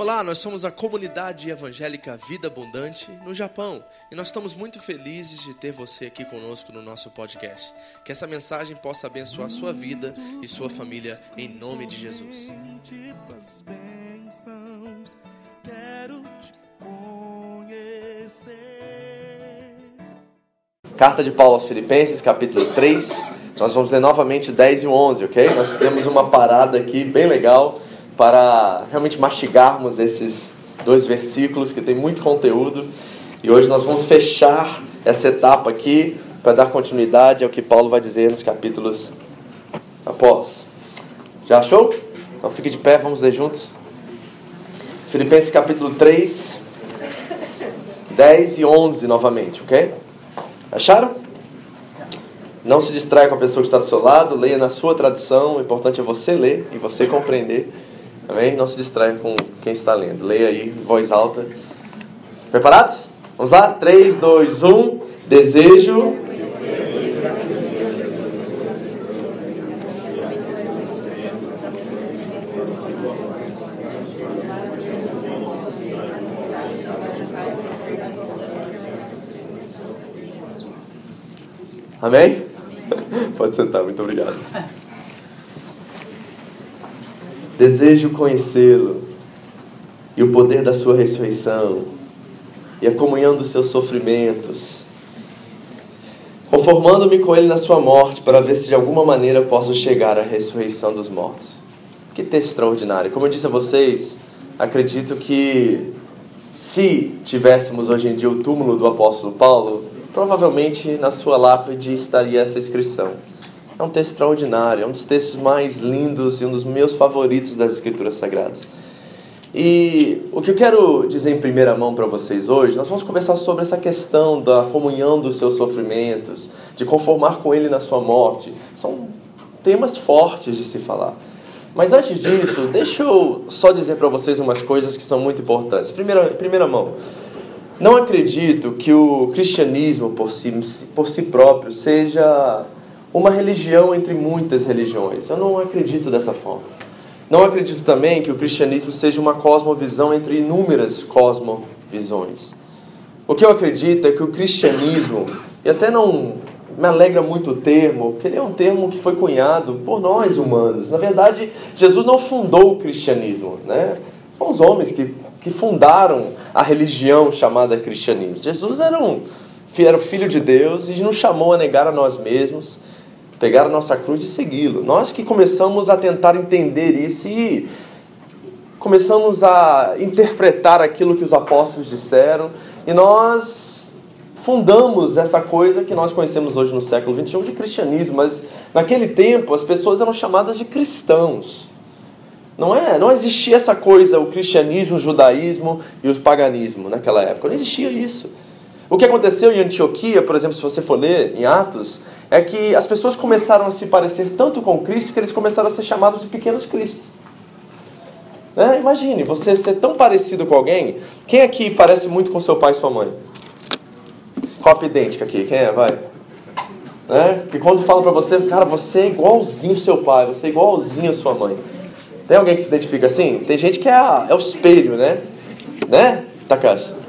Olá, nós somos a comunidade evangélica Vida Abundante no Japão e nós estamos muito felizes de ter você aqui conosco no nosso podcast. Que essa mensagem possa abençoar sua vida e sua família em nome de Jesus. Carta de Paulo aos Filipenses, capítulo 3. Nós vamos ler novamente 10 e 11, ok? Nós temos uma parada aqui bem legal para realmente mastigarmos esses dois versículos que tem muito conteúdo. E hoje nós vamos fechar essa etapa aqui para dar continuidade ao que Paulo vai dizer nos capítulos após. Já achou? Então fique de pé, vamos ler juntos. Filipenses capítulo 3, 10 e 11 novamente, ok? Acharam? Não se distraia com a pessoa que está do seu lado, leia na sua tradução, o importante é você ler e você compreender Amém? Não se distraia com quem está lendo. Leia aí em voz alta. Preparados? Vamos lá? 3, 2, 1. Desejo. Amém? Pode sentar, muito obrigado. Desejo conhecê-lo e o poder da sua ressurreição e a comunhão dos seus sofrimentos, conformando-me com ele na sua morte para ver se de alguma maneira posso chegar à ressurreição dos mortos. Que texto extraordinário. Como eu disse a vocês, acredito que se tivéssemos hoje em dia o túmulo do apóstolo Paulo, provavelmente na sua lápide estaria essa inscrição é um texto extraordinário, é um dos textos mais lindos e um dos meus favoritos das Escrituras Sagradas. E o que eu quero dizer em primeira mão para vocês hoje, nós vamos conversar sobre essa questão da comunhão dos seus sofrimentos, de conformar com Ele na sua morte. São temas fortes de se falar. Mas antes disso, deixa eu só dizer para vocês umas coisas que são muito importantes. Primeira, primeira mão, não acredito que o cristianismo por si, por si próprio seja uma religião entre muitas religiões. Eu não acredito dessa forma. Não acredito também que o cristianismo seja uma cosmovisão entre inúmeras cosmovisões. O que eu acredito é que o cristianismo, e até não me alegra muito o termo, porque ele é um termo que foi cunhado por nós humanos. Na verdade, Jesus não fundou o cristianismo, né? São os homens que, que fundaram a religião chamada cristianismo. Jesus era, um, era filho de Deus e nos chamou a negar a nós mesmos pegar a nossa cruz e segui-lo. Nós que começamos a tentar entender isso e começamos a interpretar aquilo que os apóstolos disseram e nós fundamos essa coisa que nós conhecemos hoje no século XXI de cristianismo, mas naquele tempo as pessoas eram chamadas de cristãos. Não é? Não existia essa coisa, o cristianismo, o judaísmo e o paganismo naquela época. Não existia isso. O que aconteceu em Antioquia, por exemplo, se você for ler em Atos, é que as pessoas começaram a se parecer tanto com Cristo que eles começaram a ser chamados de pequenos Cristos. Né? Imagine, você ser tão parecido com alguém. Quem aqui parece muito com seu pai e sua mãe? Cópia idêntica aqui, quem é? Vai. Né? Que quando falam pra você, cara, você é igualzinho seu pai, você é igualzinho a sua mãe. Tem alguém que se identifica assim? Tem gente que é, a, é o espelho, né? Né, Takashi?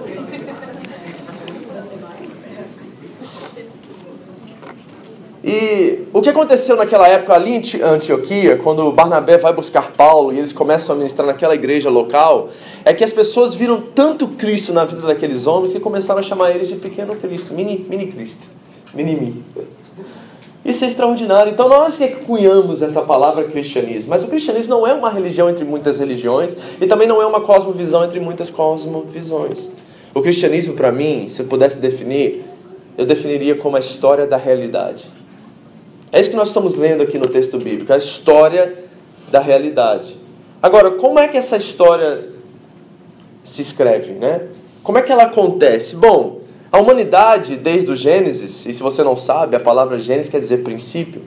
E o que aconteceu naquela época ali em Antioquia, quando Barnabé vai buscar Paulo e eles começam a ministrar naquela igreja local, é que as pessoas viram tanto Cristo na vida daqueles homens que começaram a chamar eles de pequeno Cristo, mini, mini Cristo, mini-mi. Isso é extraordinário. Então nós que cunhamos essa palavra cristianismo, mas o cristianismo não é uma religião entre muitas religiões e também não é uma cosmovisão entre muitas cosmovisões. O cristianismo, para mim, se eu pudesse definir, eu definiria como a história da realidade. É isso que nós estamos lendo aqui no texto bíblico, a história da realidade. Agora, como é que essa história se escreve, né? Como é que ela acontece? Bom, a humanidade, desde o Gênesis, e se você não sabe, a palavra Gênesis quer dizer princípio.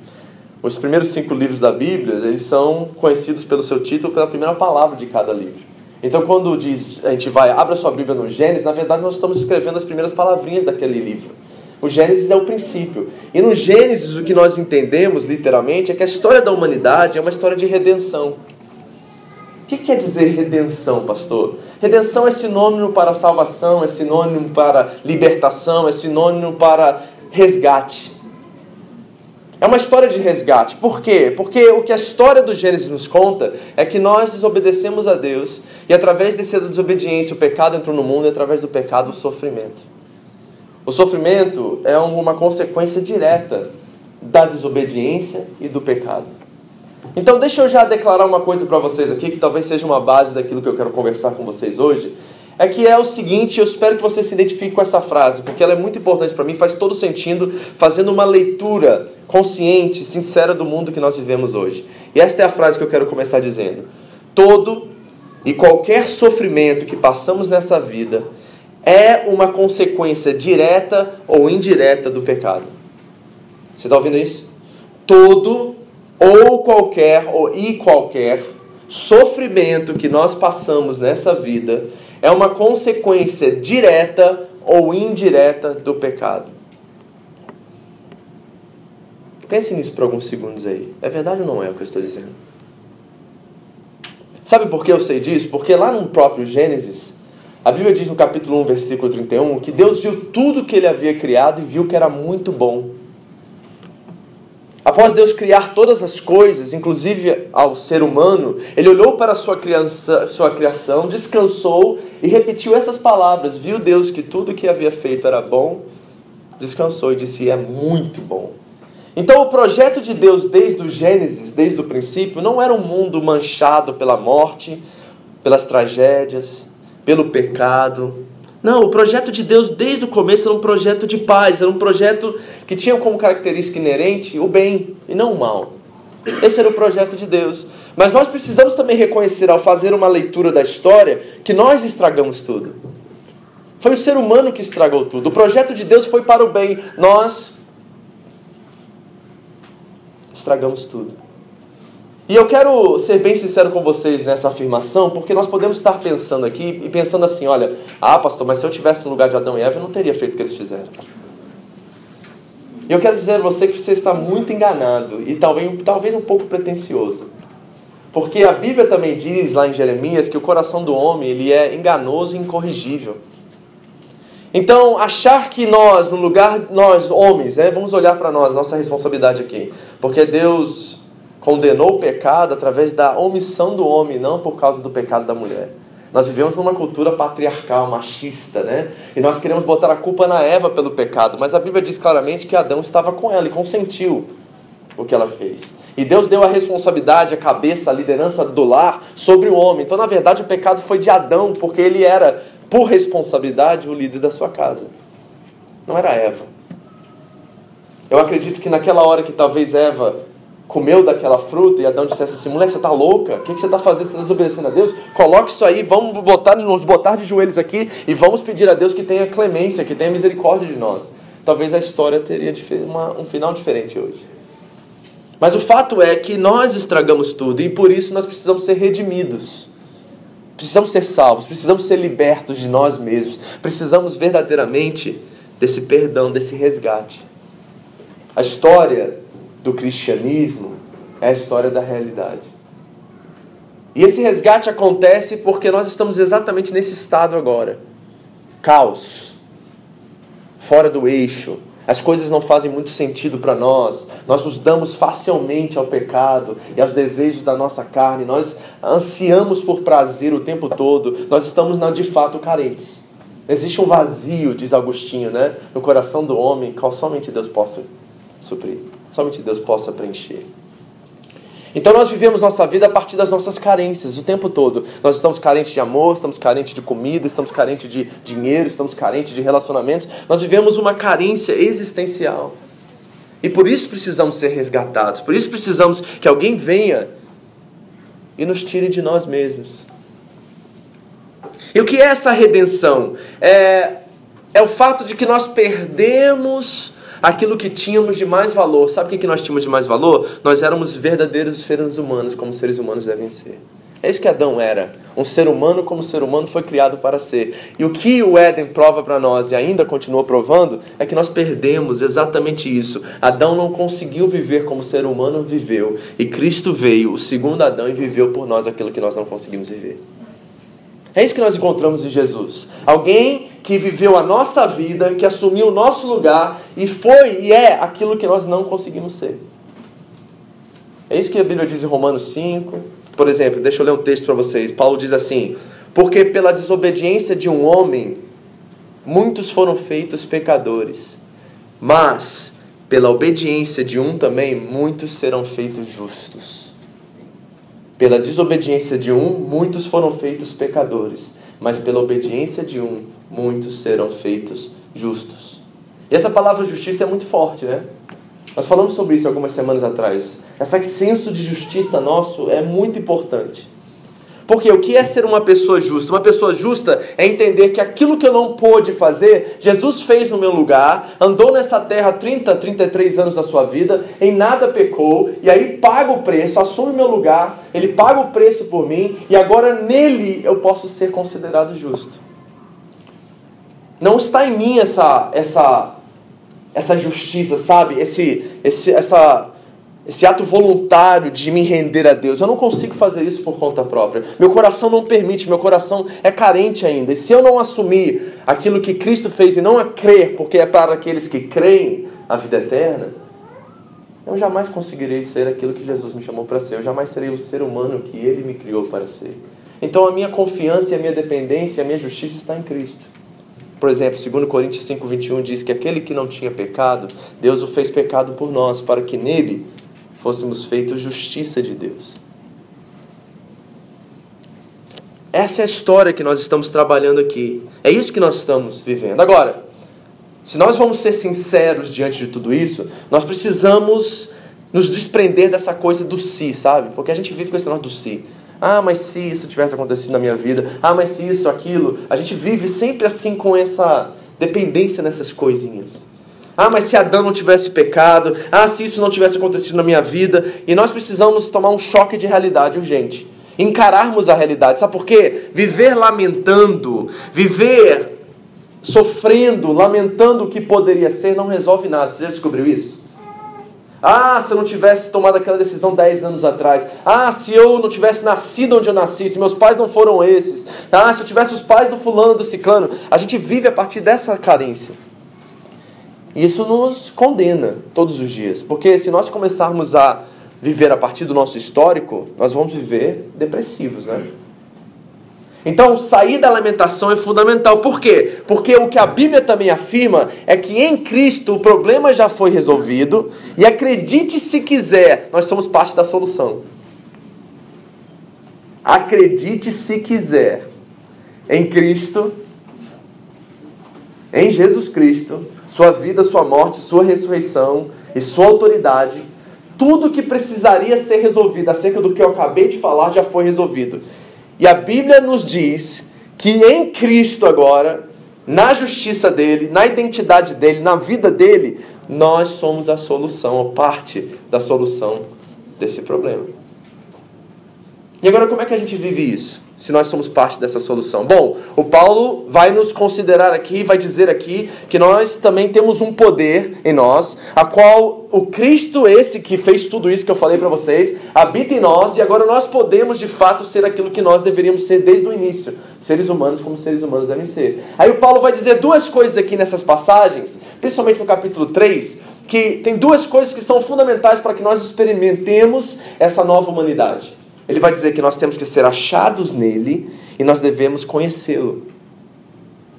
Os primeiros cinco livros da Bíblia, eles são conhecidos pelo seu título, pela primeira palavra de cada livro. Então, quando diz, a gente vai, abra sua Bíblia no Gênesis, na verdade nós estamos escrevendo as primeiras palavrinhas daquele livro. O Gênesis é o princípio. E no Gênesis, o que nós entendemos literalmente é que a história da humanidade é uma história de redenção. O que quer dizer redenção, pastor? Redenção é sinônimo para salvação, é sinônimo para libertação, é sinônimo para resgate. É uma história de resgate. Por quê? Porque o que a história do Gênesis nos conta é que nós desobedecemos a Deus e através dessa desobediência o pecado entrou no mundo e através do pecado o sofrimento. O sofrimento é uma consequência direta da desobediência e do pecado. Então, deixa eu já declarar uma coisa para vocês aqui, que talvez seja uma base daquilo que eu quero conversar com vocês hoje. É que é o seguinte, eu espero que você se identifique com essa frase, porque ela é muito importante para mim, faz todo sentido, fazendo uma leitura consciente, sincera do mundo que nós vivemos hoje. E esta é a frase que eu quero começar dizendo: Todo e qualquer sofrimento que passamos nessa vida é uma consequência direta ou indireta do pecado. Você está ouvindo isso? Todo ou qualquer ou e qualquer sofrimento que nós passamos nessa vida é uma consequência direta ou indireta do pecado. Pense nisso por alguns segundos aí. É verdade ou não é o que eu estou dizendo? Sabe por que eu sei disso? Porque lá no próprio Gênesis, a Bíblia diz no capítulo 1, versículo 31, que Deus viu tudo que ele havia criado e viu que era muito bom. Após Deus criar todas as coisas, inclusive ao ser humano, ele olhou para sua, criança, sua criação, descansou e repetiu essas palavras. Viu Deus que tudo que havia feito era bom, descansou e disse: É muito bom. Então, o projeto de Deus desde o Gênesis, desde o princípio, não era um mundo manchado pela morte, pelas tragédias, pelo pecado, não, o projeto de Deus desde o começo era um projeto de paz, era um projeto que tinha como característica inerente o bem e não o mal. Esse era o projeto de Deus. Mas nós precisamos também reconhecer, ao fazer uma leitura da história, que nós estragamos tudo. Foi o ser humano que estragou tudo. O projeto de Deus foi para o bem. Nós estragamos tudo. E eu quero ser bem sincero com vocês nessa afirmação, porque nós podemos estar pensando aqui e pensando assim: olha, ah, pastor, mas se eu tivesse no lugar de Adão e Eva, eu não teria feito o que eles fizeram. E eu quero dizer a você que você está muito enganado e talvez, talvez um pouco pretensioso. Porque a Bíblia também diz lá em Jeremias que o coração do homem ele é enganoso e incorrigível. Então, achar que nós, no lugar, nós homens, né, vamos olhar para nós, nossa responsabilidade aqui. Porque Deus condenou o pecado através da omissão do homem, não por causa do pecado da mulher. Nós vivemos numa cultura patriarcal, machista, né? E nós queremos botar a culpa na Eva pelo pecado, mas a Bíblia diz claramente que Adão estava com ela e consentiu o que ela fez. E Deus deu a responsabilidade, a cabeça, a liderança do lar sobre o homem. Então, na verdade, o pecado foi de Adão, porque ele era, por responsabilidade, o líder da sua casa. Não era Eva. Eu acredito que naquela hora que talvez Eva comeu daquela fruta e Adão dissesse assim: mulher, você está louca? O que, você está fazendo? Você está desobedecendo a Deus? Coloque isso aí, vamos botar, nos botar de joelhos aqui e vamos pedir a Deus que tenha clemência, que tenha misericórdia de nós. Talvez a história teria uma, um final diferente hoje. Mas o fato é que nós estragamos tudo e por isso nós precisamos ser redimidos. Precisamos ser salvos, precisamos ser libertos de nós mesmos, precisamos verdadeiramente desse perdão, desse resgate. A história do cristianismo é a história da realidade. E esse resgate acontece porque nós estamos exatamente nesse estado agora caos, fora do eixo. As coisas não fazem muito sentido para nós. Nós nos damos facilmente ao pecado e aos desejos da nossa carne. Nós ansiamos por prazer o tempo todo. Nós estamos de fato carentes. Existe um vazio, diz Agostinho, né, no coração do homem, qual somente Deus possa suprir somente Deus possa preencher. Então nós vivemos nossa vida a partir das nossas carências o tempo todo. Nós estamos carentes de amor, estamos carentes de comida, estamos carentes de dinheiro, estamos carentes de relacionamentos. Nós vivemos uma carência existencial. E por isso precisamos ser resgatados. Por isso precisamos que alguém venha e nos tire de nós mesmos. E o que é essa redenção? É, é o fato de que nós perdemos aquilo que tínhamos de mais valor. Sabe o que nós tínhamos de mais valor? Nós éramos verdadeiros seres humanos, como seres humanos devem ser. É isso que Adão era. Um ser humano como ser humano foi criado para ser. E o que o Éden prova para nós e ainda continua provando é que nós perdemos exatamente isso. Adão não conseguiu viver como ser humano viveu. E Cristo veio, o segundo Adão, e viveu por nós aquilo que nós não conseguimos viver. É isso que nós encontramos em Jesus. Alguém que viveu a nossa vida, que assumiu o nosso lugar e foi e é aquilo que nós não conseguimos ser. É isso que a Bíblia diz em Romanos 5. Por exemplo, deixa eu ler um texto para vocês. Paulo diz assim: Porque pela desobediência de um homem, muitos foram feitos pecadores, mas pela obediência de um também, muitos serão feitos justos. Pela desobediência de um, muitos foram feitos pecadores, mas pela obediência de um, muitos serão feitos justos. E essa palavra justiça é muito forte, né? Nós falamos sobre isso algumas semanas atrás. Esse senso de justiça nosso é muito importante. Porque o que é ser uma pessoa justa? Uma pessoa justa é entender que aquilo que eu não pude fazer, Jesus fez no meu lugar, andou nessa terra 30, 33 anos da sua vida, em nada pecou, e aí paga o preço, assume meu lugar, ele paga o preço por mim, e agora nele eu posso ser considerado justo. Não está em mim essa, essa essa justiça, sabe? Esse, esse, essa, esse ato voluntário de me render a Deus. Eu não consigo fazer isso por conta própria. Meu coração não permite, meu coração é carente ainda. E se eu não assumir aquilo que Cristo fez e não a crer, porque é para aqueles que creem a vida eterna, eu jamais conseguirei ser aquilo que Jesus me chamou para ser. Eu jamais serei o ser humano que Ele me criou para ser. Então a minha confiança e a minha dependência, a minha justiça está em Cristo. Por exemplo, 2 Coríntios 5, 21 diz que aquele que não tinha pecado, Deus o fez pecado por nós, para que nele fôssemos feitos justiça de Deus. Essa é a história que nós estamos trabalhando aqui. É isso que nós estamos vivendo. Agora, se nós vamos ser sinceros diante de tudo isso, nós precisamos nos desprender dessa coisa do si, sabe? Porque a gente vive com esse negócio do si. Ah, mas se isso tivesse acontecido na minha vida. Ah, mas se isso, aquilo. A gente vive sempre assim com essa dependência nessas coisinhas. Ah, mas se Adão não tivesse pecado. Ah, se isso não tivesse acontecido na minha vida. E nós precisamos tomar um choque de realidade urgente. Encararmos a realidade. Sabe por quê? Viver lamentando, viver sofrendo, lamentando o que poderia ser, não resolve nada. Você já descobriu isso? Ah, se eu não tivesse tomado aquela decisão 10 anos atrás. Ah, se eu não tivesse nascido onde eu nasci, se meus pais não foram esses. Ah, se eu tivesse os pais do fulano, do ciclano. A gente vive a partir dessa carência. E isso nos condena todos os dias. Porque se nós começarmos a viver a partir do nosso histórico, nós vamos viver depressivos, né? Então, sair da lamentação é fundamental. Por quê? Porque o que a Bíblia também afirma é que em Cristo o problema já foi resolvido e acredite se quiser, nós somos parte da solução. Acredite se quiser. Em Cristo, em Jesus Cristo, sua vida, sua morte, sua ressurreição e sua autoridade, tudo que precisaria ser resolvido acerca do que eu acabei de falar já foi resolvido. E a Bíblia nos diz que em Cristo agora, na justiça dele, na identidade dele, na vida dele, nós somos a solução, ou parte da solução desse problema. E agora, como é que a gente vive isso? Se nós somos parte dessa solução? Bom, o Paulo vai nos considerar aqui, vai dizer aqui que nós também temos um poder em nós, a qual o Cristo esse que fez tudo isso que eu falei para vocês, habita em nós e agora nós podemos de fato ser aquilo que nós deveríamos ser desde o início, seres humanos como seres humanos devem ser. Aí o Paulo vai dizer duas coisas aqui nessas passagens, principalmente no capítulo 3, que tem duas coisas que são fundamentais para que nós experimentemos essa nova humanidade. Ele vai dizer que nós temos que ser achados nele e nós devemos conhecê-lo.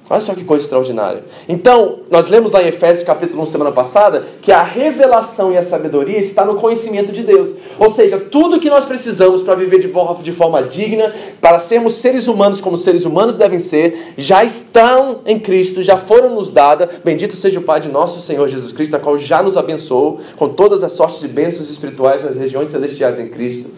Olha só que coisa extraordinária. Então, nós lemos lá em Efésios capítulo 1 semana passada que a revelação e a sabedoria está no conhecimento de Deus. Ou seja, tudo que nós precisamos para viver de forma, digna, para sermos seres humanos como seres humanos devem ser, já estão em Cristo, já foram nos dadas. Bendito seja o Pai de nosso Senhor Jesus Cristo, a qual já nos abençoou com todas as sortes de bênçãos espirituais nas regiões celestiais em Cristo.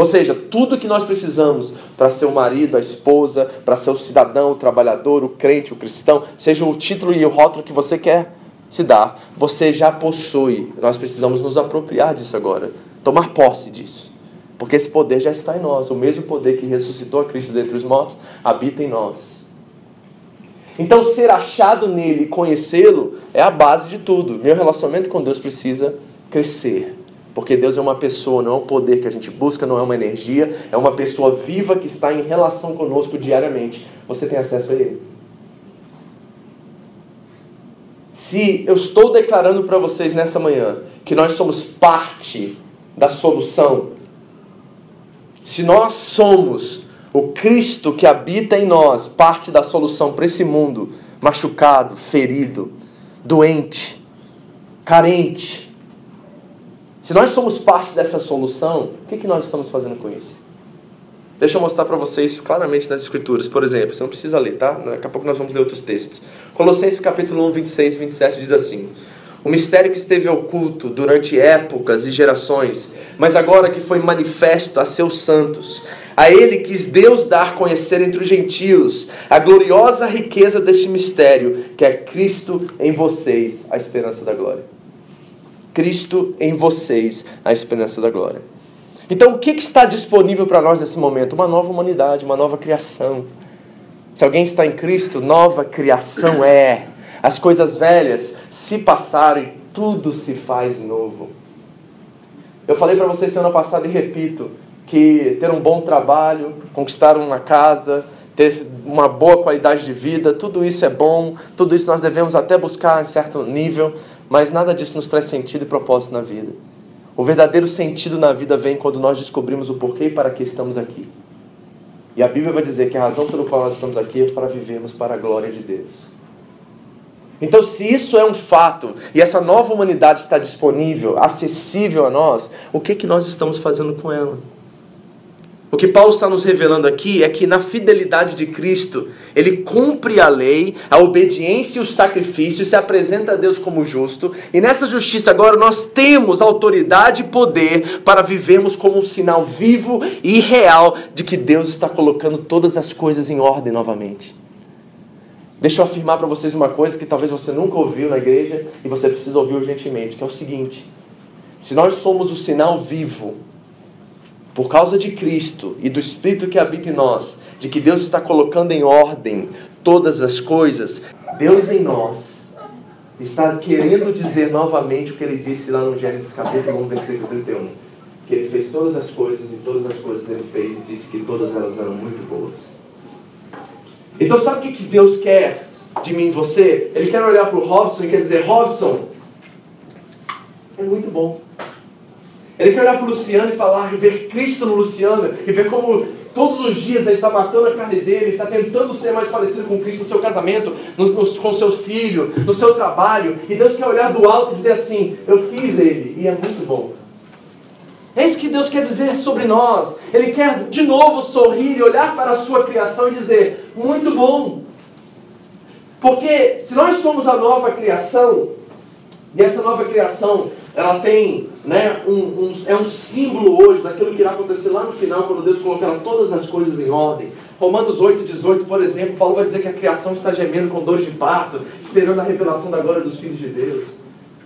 Ou seja, tudo que nós precisamos para ser o marido, a esposa, para ser o cidadão, o trabalhador, o crente, o cristão, seja o título e o rótulo que você quer se dar, você já possui. Nós precisamos nos apropriar disso agora, tomar posse disso. Porque esse poder já está em nós. O mesmo poder que ressuscitou a Cristo dentre os mortos habita em nós. Então, ser achado nele conhecê-lo é a base de tudo. Meu relacionamento com Deus precisa crescer. Porque Deus é uma pessoa, não é um poder que a gente busca, não é uma energia, é uma pessoa viva que está em relação conosco diariamente. Você tem acesso a Ele. Se eu estou declarando para vocês nessa manhã que nós somos parte da solução, se nós somos o Cristo que habita em nós, parte da solução para esse mundo machucado, ferido, doente, carente, se nós somos parte dessa solução, o que, que nós estamos fazendo com isso? Deixa eu mostrar para vocês claramente nas Escrituras. Por exemplo, você não precisa ler, tá? Daqui a pouco nós vamos ler outros textos. Colossenses capítulo 1, 26 e 27 diz assim: O mistério que esteve oculto durante épocas e gerações, mas agora que foi manifesto a seus santos, a ele quis Deus dar conhecer entre os gentios a gloriosa riqueza deste mistério, que é Cristo em vocês, a esperança da glória. Cristo em vocês, a esperança da glória. Então, o que, está disponível para nós nesse momento? Uma nova humanidade, uma nova criação. Se alguém está em Cristo, nova criação é. As coisas velhas se passarem, tudo se faz novo. Eu falei para vocês semana passada e repito que ter um bom trabalho, conquistar uma casa, ter uma boa qualidade de vida, tudo isso é bom, tudo isso nós devemos até buscar em certo nível, mas nada disso nos traz sentido e propósito na vida. O verdadeiro sentido na vida vem quando nós descobrimos o porquê e para que estamos aqui. E a Bíblia vai dizer que a razão pela qual nós estamos aqui é para vivermos para a glória de Deus. Então, se isso é um fato e essa nova humanidade está disponível, acessível a nós, o que, que nós estamos fazendo com ela? O que Paulo está nos revelando aqui é que na fidelidade de Cristo, ele cumpre a lei, a obediência e o sacrifício, se apresenta a Deus como justo, e nessa justiça agora nós temos autoridade e poder para vivermos como um sinal vivo e real de que Deus está colocando todas as coisas em ordem novamente. Deixa eu afirmar para vocês uma coisa que talvez você nunca ouviu na igreja e você precisa ouvir urgentemente, que é o seguinte: se nós somos o sinal vivo por causa de Cristo e do Espírito que habita em nós, de que Deus está colocando em ordem todas as coisas, Deus em nós está querendo dizer novamente o que ele disse lá no Gênesis capítulo 1, versículo 31. Que ele fez todas as coisas e todas as coisas ele fez e disse que todas elas eram muito boas. Então sabe o que Deus quer de mim e você? Ele quer olhar para o Robson e quer dizer, Robson, é muito bom. Ele quer olhar para o Luciano e falar, e ver Cristo no Luciano, e ver como todos os dias ele está matando a carne dele, está tentando ser mais parecido com Cristo no seu casamento, no, no, com seus filhos, no seu trabalho. E Deus quer olhar do alto e dizer assim: Eu fiz ele, e é muito bom. É isso que Deus quer dizer sobre nós. Ele quer de novo sorrir e olhar para a sua criação e dizer: Muito bom. Porque se nós somos a nova criação, e essa nova criação ela tem, né, um, um, é um símbolo hoje daquilo que irá acontecer lá no final, quando Deus colocará todas as coisas em ordem. Romanos 8, 18, por exemplo, Paulo vai dizer que a criação está gemendo com dores de parto, esperando a revelação da glória dos filhos de Deus.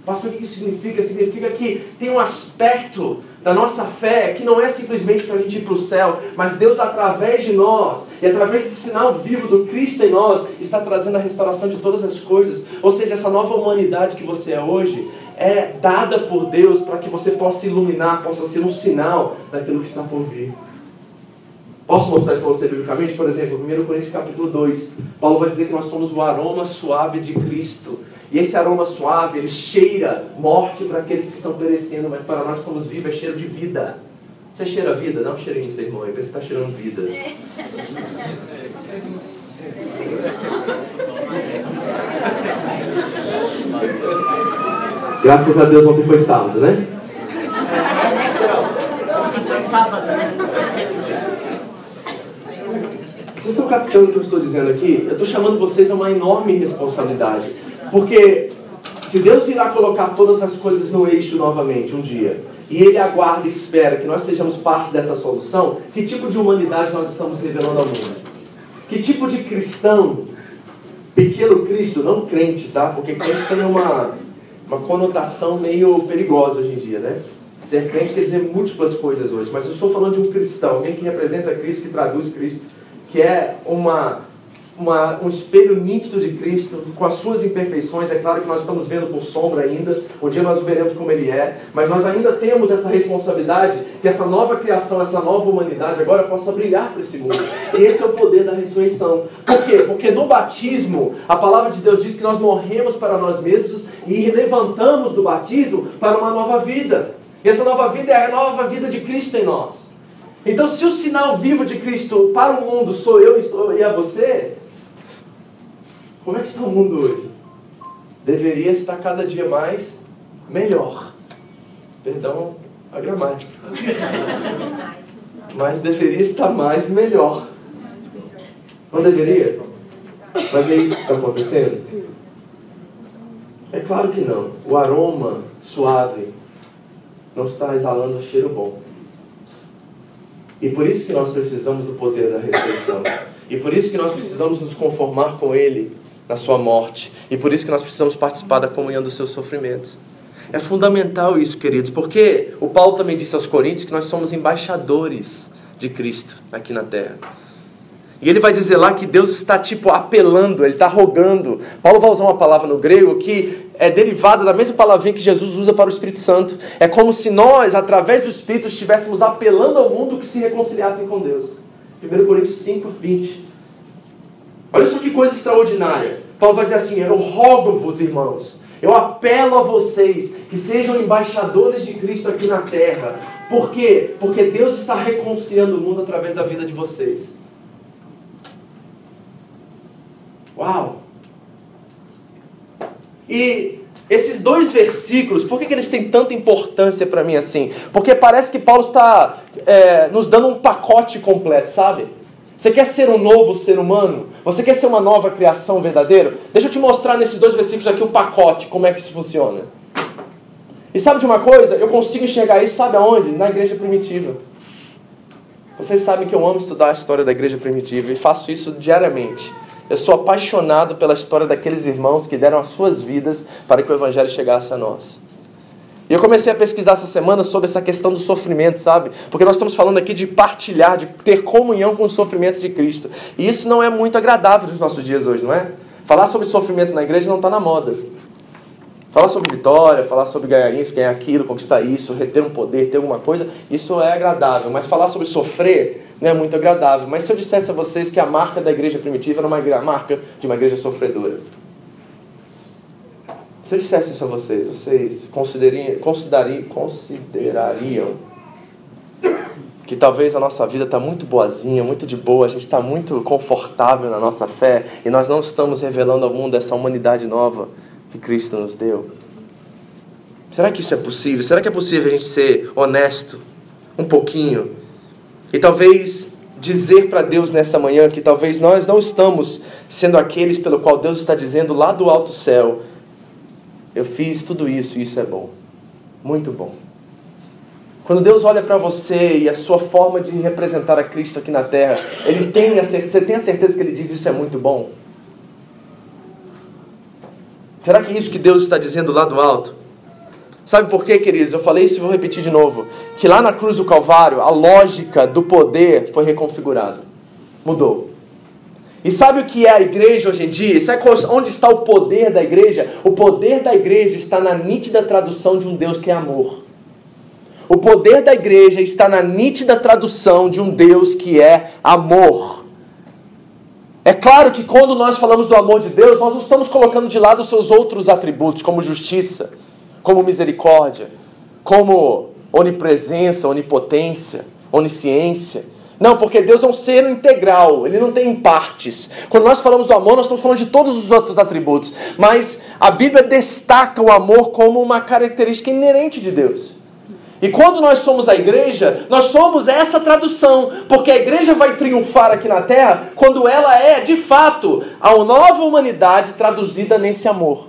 Pastor, o que isso significa? Significa que tem um aspecto da nossa fé que não é simplesmente para a gente ir para o céu, mas Deus, através de nós e através desse sinal vivo do Cristo em nós, está trazendo a restauração de todas as coisas. Ou seja, essa nova humanidade que você é hoje é dada por Deus para que você possa iluminar, possa ser um sinal daquilo que está por vir. Posso mostrar para você biblicamente? Por exemplo, 1 Coríntios capítulo 2, Paulo vai dizer que nós somos o aroma suave de Cristo. E esse aroma suave, ele cheira morte para aqueles que estão perecendo, mas para nós que estamos vivos, é cheiro de vida. Você cheira vida? Dá um cheirinho, seu irmão, aí você está cheirando vida. Graças a Deus ontem foi sábado, né? Vocês estão captando o que eu estou dizendo aqui? Eu estou chamando vocês a uma enorme responsabilidade. Porque se Deus irá colocar todas as coisas no eixo novamente um dia, e Ele aguarda e espera que nós sejamos parte dessa solução, que tipo de humanidade nós estamos revelando ao mundo? Que tipo de cristão, pequeno Cristo, não crente, tá? Porque crente tem uma, uma conotação meio perigosa hoje em dia, né? Ser crente quer dizer múltiplas coisas hoje, mas eu estou falando de um cristão, alguém que representa Cristo, que traduz Cristo, que é uma uma, um espelho nítido de Cristo, com as suas imperfeições. É claro que nós estamos vendo por sombra ainda, um dia nós o veremos como ele é, mas nós ainda temos essa responsabilidade que essa nova criação, essa nova humanidade agora possa brilhar para esse mundo. E esse é o poder da ressurreição. Por quê? Porque no batismo, a palavra de Deus diz que nós morremos para nós mesmos e levantamos do batismo para uma nova vida. E essa nova vida é a nova vida de Cristo em nós. Então, se o sinal vivo de Cristo para o mundo sou eu e, sou, e a você, como é que está o mundo hoje? Deveria estar cada dia mais melhor. Perdão a gramática. Mas deveria estar mais melhor. Não deveria? Mas é isso que está acontecendo? É claro que não. O aroma suave não está exalando cheiro bom. E por isso que nós precisamos do poder da ressurreição. E por isso que nós precisamos nos conformar com Ele na sua morte. E por isso que nós precisamos participar da comunhão dos seus sofrimentos. É fundamental isso, queridos, porque o Paulo também disse aos Coríntios que nós somos embaixadores de Cristo aqui na terra. E ele vai dizer lá que Deus está tipo apelando, ele está rogando. Paulo vai usar uma palavra no grego que é derivada da mesma palavrinha que Jesus usa para o Espírito Santo. É como se nós, através do Espírito, estivéssemos apelando ao mundo que se reconciliassem com Deus. 1 Coríntios 5, 20. Olha só que coisa extraordinária. Paulo vai dizer assim: Eu rogo-vos, irmãos, eu apelo a vocês que sejam embaixadores de Cristo aqui na terra. Por quê? Porque Deus está reconciliando o mundo através da vida de vocês. Uau! E esses dois versículos, por que, que eles têm tanta importância para mim assim? Porque parece que Paulo está é, nos dando um pacote completo, sabe? Você quer ser um novo ser humano? Você quer ser uma nova criação verdadeira? Deixa eu te mostrar nesses dois versículos aqui o pacote, como é que isso funciona. E sabe de uma coisa? Eu consigo enxergar isso, sabe aonde? Na igreja primitiva. Vocês sabem que eu amo estudar a história da igreja primitiva e faço isso diariamente. Eu sou apaixonado pela história daqueles irmãos que deram as suas vidas para que o evangelho chegasse a nós. E eu comecei a pesquisar essa semana sobre essa questão do sofrimento, sabe? Porque nós estamos falando aqui de partilhar, de ter comunhão com os sofrimentos de Cristo. E isso não é muito agradável nos nossos dias hoje, não é? Falar sobre sofrimento na igreja não está na moda. Falar sobre vitória, falar sobre ganhar isso, ganhar aquilo, conquistar isso, reter um poder, ter alguma coisa, isso é agradável. Mas falar sobre sofrer não é muito agradável. Mas se eu dissesse a vocês que a marca da igreja primitiva era uma marca de uma igreja sofredora, se eu dissesse isso a vocês, vocês considerariam, considerariam, considerariam que talvez a nossa vida está muito boazinha, muito de boa, a gente está muito confortável na nossa fé e nós não estamos revelando ao mundo essa humanidade nova que Cristo nos deu? Será que isso é possível? Será que é possível a gente ser honesto um pouquinho e talvez dizer para Deus nessa manhã que talvez nós não estamos sendo aqueles pelo qual Deus está dizendo lá do alto céu eu fiz tudo isso e isso é bom. Muito bom. Quando Deus olha para você e a sua forma de representar a Cristo aqui na terra, ele tem a certeza, você tem a certeza que ele diz isso é muito bom? Será que é isso que Deus está dizendo lá do alto? Sabe por quê, queridos? Eu falei isso e vou repetir de novo. Que lá na cruz do Calvário, a lógica do poder foi reconfigurada. Mudou. E sabe o que é a igreja hoje em dia? Sabe onde está o poder da igreja? O poder da igreja está na nítida tradução de um Deus que é amor. O poder da igreja está na nítida tradução de um Deus que é amor. É claro que quando nós falamos do amor de Deus, nós não estamos colocando de lado os seus outros atributos, como justiça, como misericórdia, como onipresença, onipotência, onisciência. Não, porque Deus é um ser integral, ele não tem partes. Quando nós falamos do amor, nós estamos falando de todos os outros atributos. Mas a Bíblia destaca o amor como uma característica inerente de Deus. E quando nós somos a igreja, nós somos essa tradução, porque a igreja vai triunfar aqui na terra quando ela é, de fato, a nova humanidade traduzida nesse amor.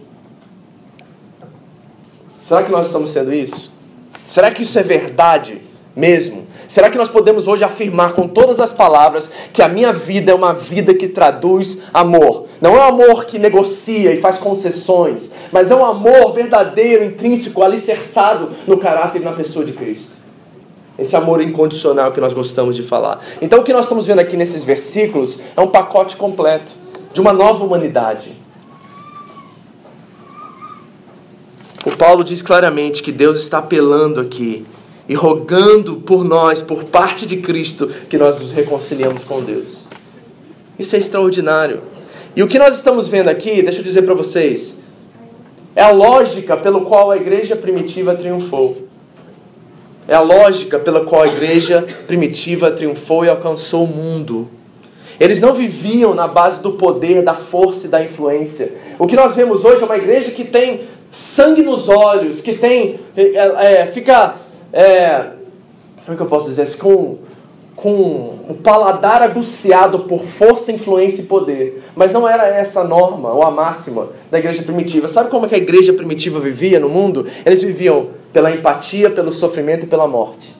Será que nós estamos sendo isso? Será que isso é verdade mesmo? Será que nós podemos hoje afirmar com todas as palavras que a minha vida é uma vida que traduz amor? Não é um amor que negocia e faz concessões, mas é um amor verdadeiro, intrínseco, alicerçado no caráter e na pessoa de Cristo. Esse amor incondicional que nós gostamos de falar. Então, o que nós estamos vendo aqui nesses versículos é um pacote completo de uma nova humanidade. O Paulo diz claramente que Deus está apelando aqui e rogando por nós, por parte de Cristo, que nós nos reconciliamos com Deus. Isso é extraordinário. E o que nós estamos vendo aqui, deixa eu dizer para vocês, é a lógica pelo qual a igreja primitiva triunfou. É a lógica pela qual a igreja primitiva triunfou e alcançou o mundo. Eles não viviam na base do poder, da força e da influência. O que nós vemos hoje é uma igreja que tem sangue nos olhos, que tem. É, é, fica. É, como é que eu posso dizer? Assim, com, com o paladar aguciado por força, influência e poder. Mas não era essa a norma ou a máxima da igreja primitiva. Sabe como é que a igreja primitiva vivia no mundo? Eles viviam pela empatia, pelo sofrimento e pela morte.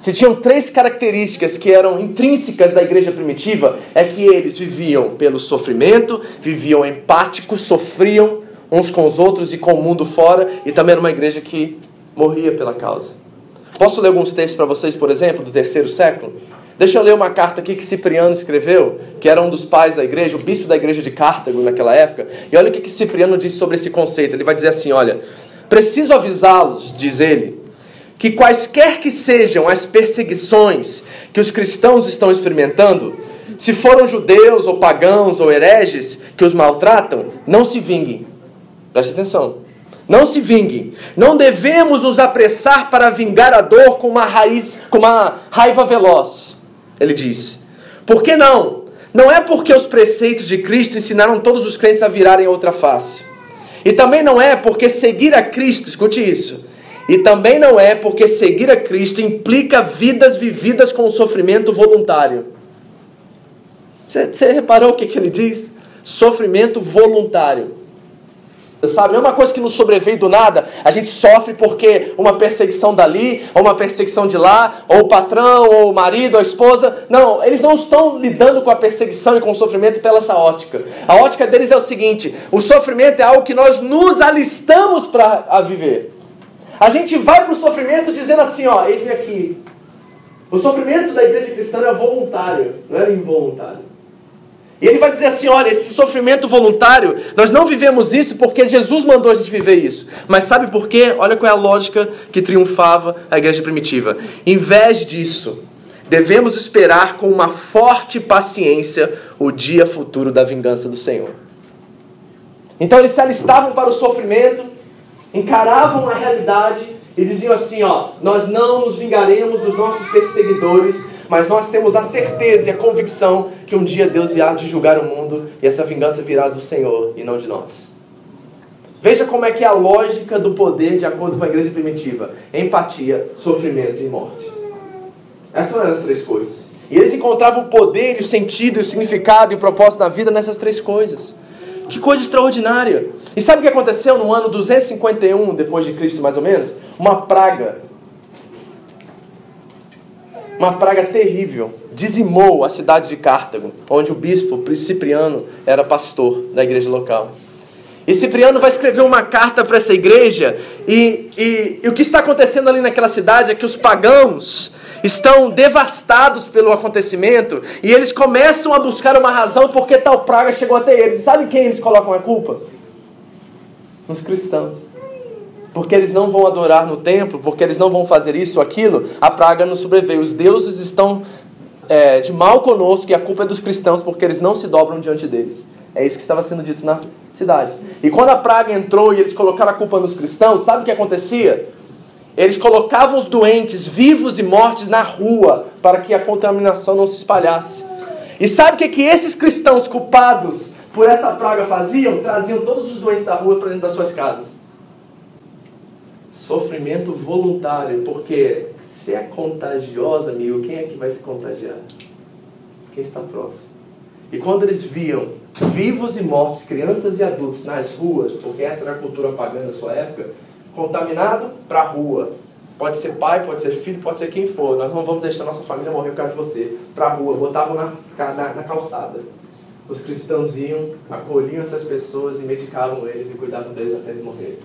Se tinham três características que eram intrínsecas da igreja primitiva, é que eles viviam pelo sofrimento, viviam empáticos, sofriam uns com os outros e com o mundo fora, e também era uma igreja que morria pela causa. Posso ler alguns textos para vocês, por exemplo, do terceiro século? Deixa eu ler uma carta aqui que Cipriano escreveu, que era um dos pais da igreja, o bispo da igreja de Cartago naquela época. E olha o que Cipriano diz sobre esse conceito. Ele vai dizer assim: olha, Preciso avisá-los, diz ele, que quaisquer que sejam as perseguições que os cristãos estão experimentando, se foram judeus ou pagãos ou hereges que os maltratam, não se vinguem. Preste atenção. Não se vinguem. Não devemos nos apressar para vingar a dor com uma raiz, com uma raiva veloz. Ele diz. Por que não? Não é porque os preceitos de Cristo ensinaram todos os crentes a virarem outra face. E também não é porque seguir a Cristo, escute isso. E também não é porque seguir a Cristo implica vidas vividas com sofrimento voluntário. Você, você reparou o que, que ele diz? Sofrimento voluntário. Sabe, não é uma coisa que nos sobreveio do nada. A gente sofre porque uma perseguição dali, ou uma perseguição de lá, ou o patrão, ou o marido, ou a esposa. Não, eles não estão lidando com a perseguição e com o sofrimento pela essa ótica. A ótica deles é o seguinte: o sofrimento é algo que nós nos alistamos para viver. A gente vai para o sofrimento dizendo assim: ó, eis-me aqui. O sofrimento da igreja cristã é voluntário, não é involuntário. E ele vai dizer assim: olha, esse sofrimento voluntário, nós não vivemos isso porque Jesus mandou a gente viver isso. Mas sabe por quê? Olha qual é a lógica que triunfava a igreja primitiva. Em vez disso, devemos esperar com uma forte paciência o dia futuro da vingança do Senhor. Então eles se alistavam para o sofrimento, encaravam a realidade e diziam assim: ó, nós não nos vingaremos dos nossos perseguidores mas nós temos a certeza e a convicção que um dia Deus irá de julgar o mundo e essa vingança virá do Senhor e não de nós. Veja como é que é a lógica do poder de acordo com a igreja primitiva: empatia, sofrimento e morte. Essas eram as três coisas. E eles encontravam o poder, o sentido, o significado e o propósito da vida nessas três coisas. Que coisa extraordinária! E sabe o que aconteceu no ano 251 depois de Cristo, mais ou menos? Uma praga uma praga terrível dizimou a cidade de Cartago, onde o bispo Cipriano era pastor da igreja local. E Cipriano vai escrever uma carta para essa igreja, e, e, e, o que está acontecendo ali naquela cidade é que os pagãos estão devastados pelo acontecimento, e eles começam a buscar uma razão porque tal praga chegou até eles. E sabe quem eles colocam a culpa? Nos cristãos porque eles não vão adorar no templo, porque eles não vão fazer isso ou aquilo, a praga nos sobreveio. Os deuses estão é, de mal conosco e a culpa é dos cristãos porque eles não se dobram diante deles. É isso que estava sendo dito na cidade. E quando a praga entrou e eles colocaram a culpa nos cristãos, sabe o que acontecia? Eles colocavam os doentes, vivos e mortos, na rua para que a contaminação não se espalhasse. E sabe o que, que esses cristãos culpados por essa praga faziam? Traziam todos os doentes da rua para dentro das suas casas. Sofrimento voluntário, porque se é contagiosa, amigo, quem é que vai se contagiar? Quem está próximo. E quando eles viam vivos e mortos, crianças e adultos nas ruas, porque essa era a cultura pagã da sua época, contaminado para a rua, Pode ser pai, pode ser filho, pode ser quem for. Nós não vamos deixar nossa família morrer por causa de você. Para a rua, botavam na, na, na calçada. Os cristãos iam, acolhiam essas pessoas e medicavam eles e cuidavam deles até eles morrerem.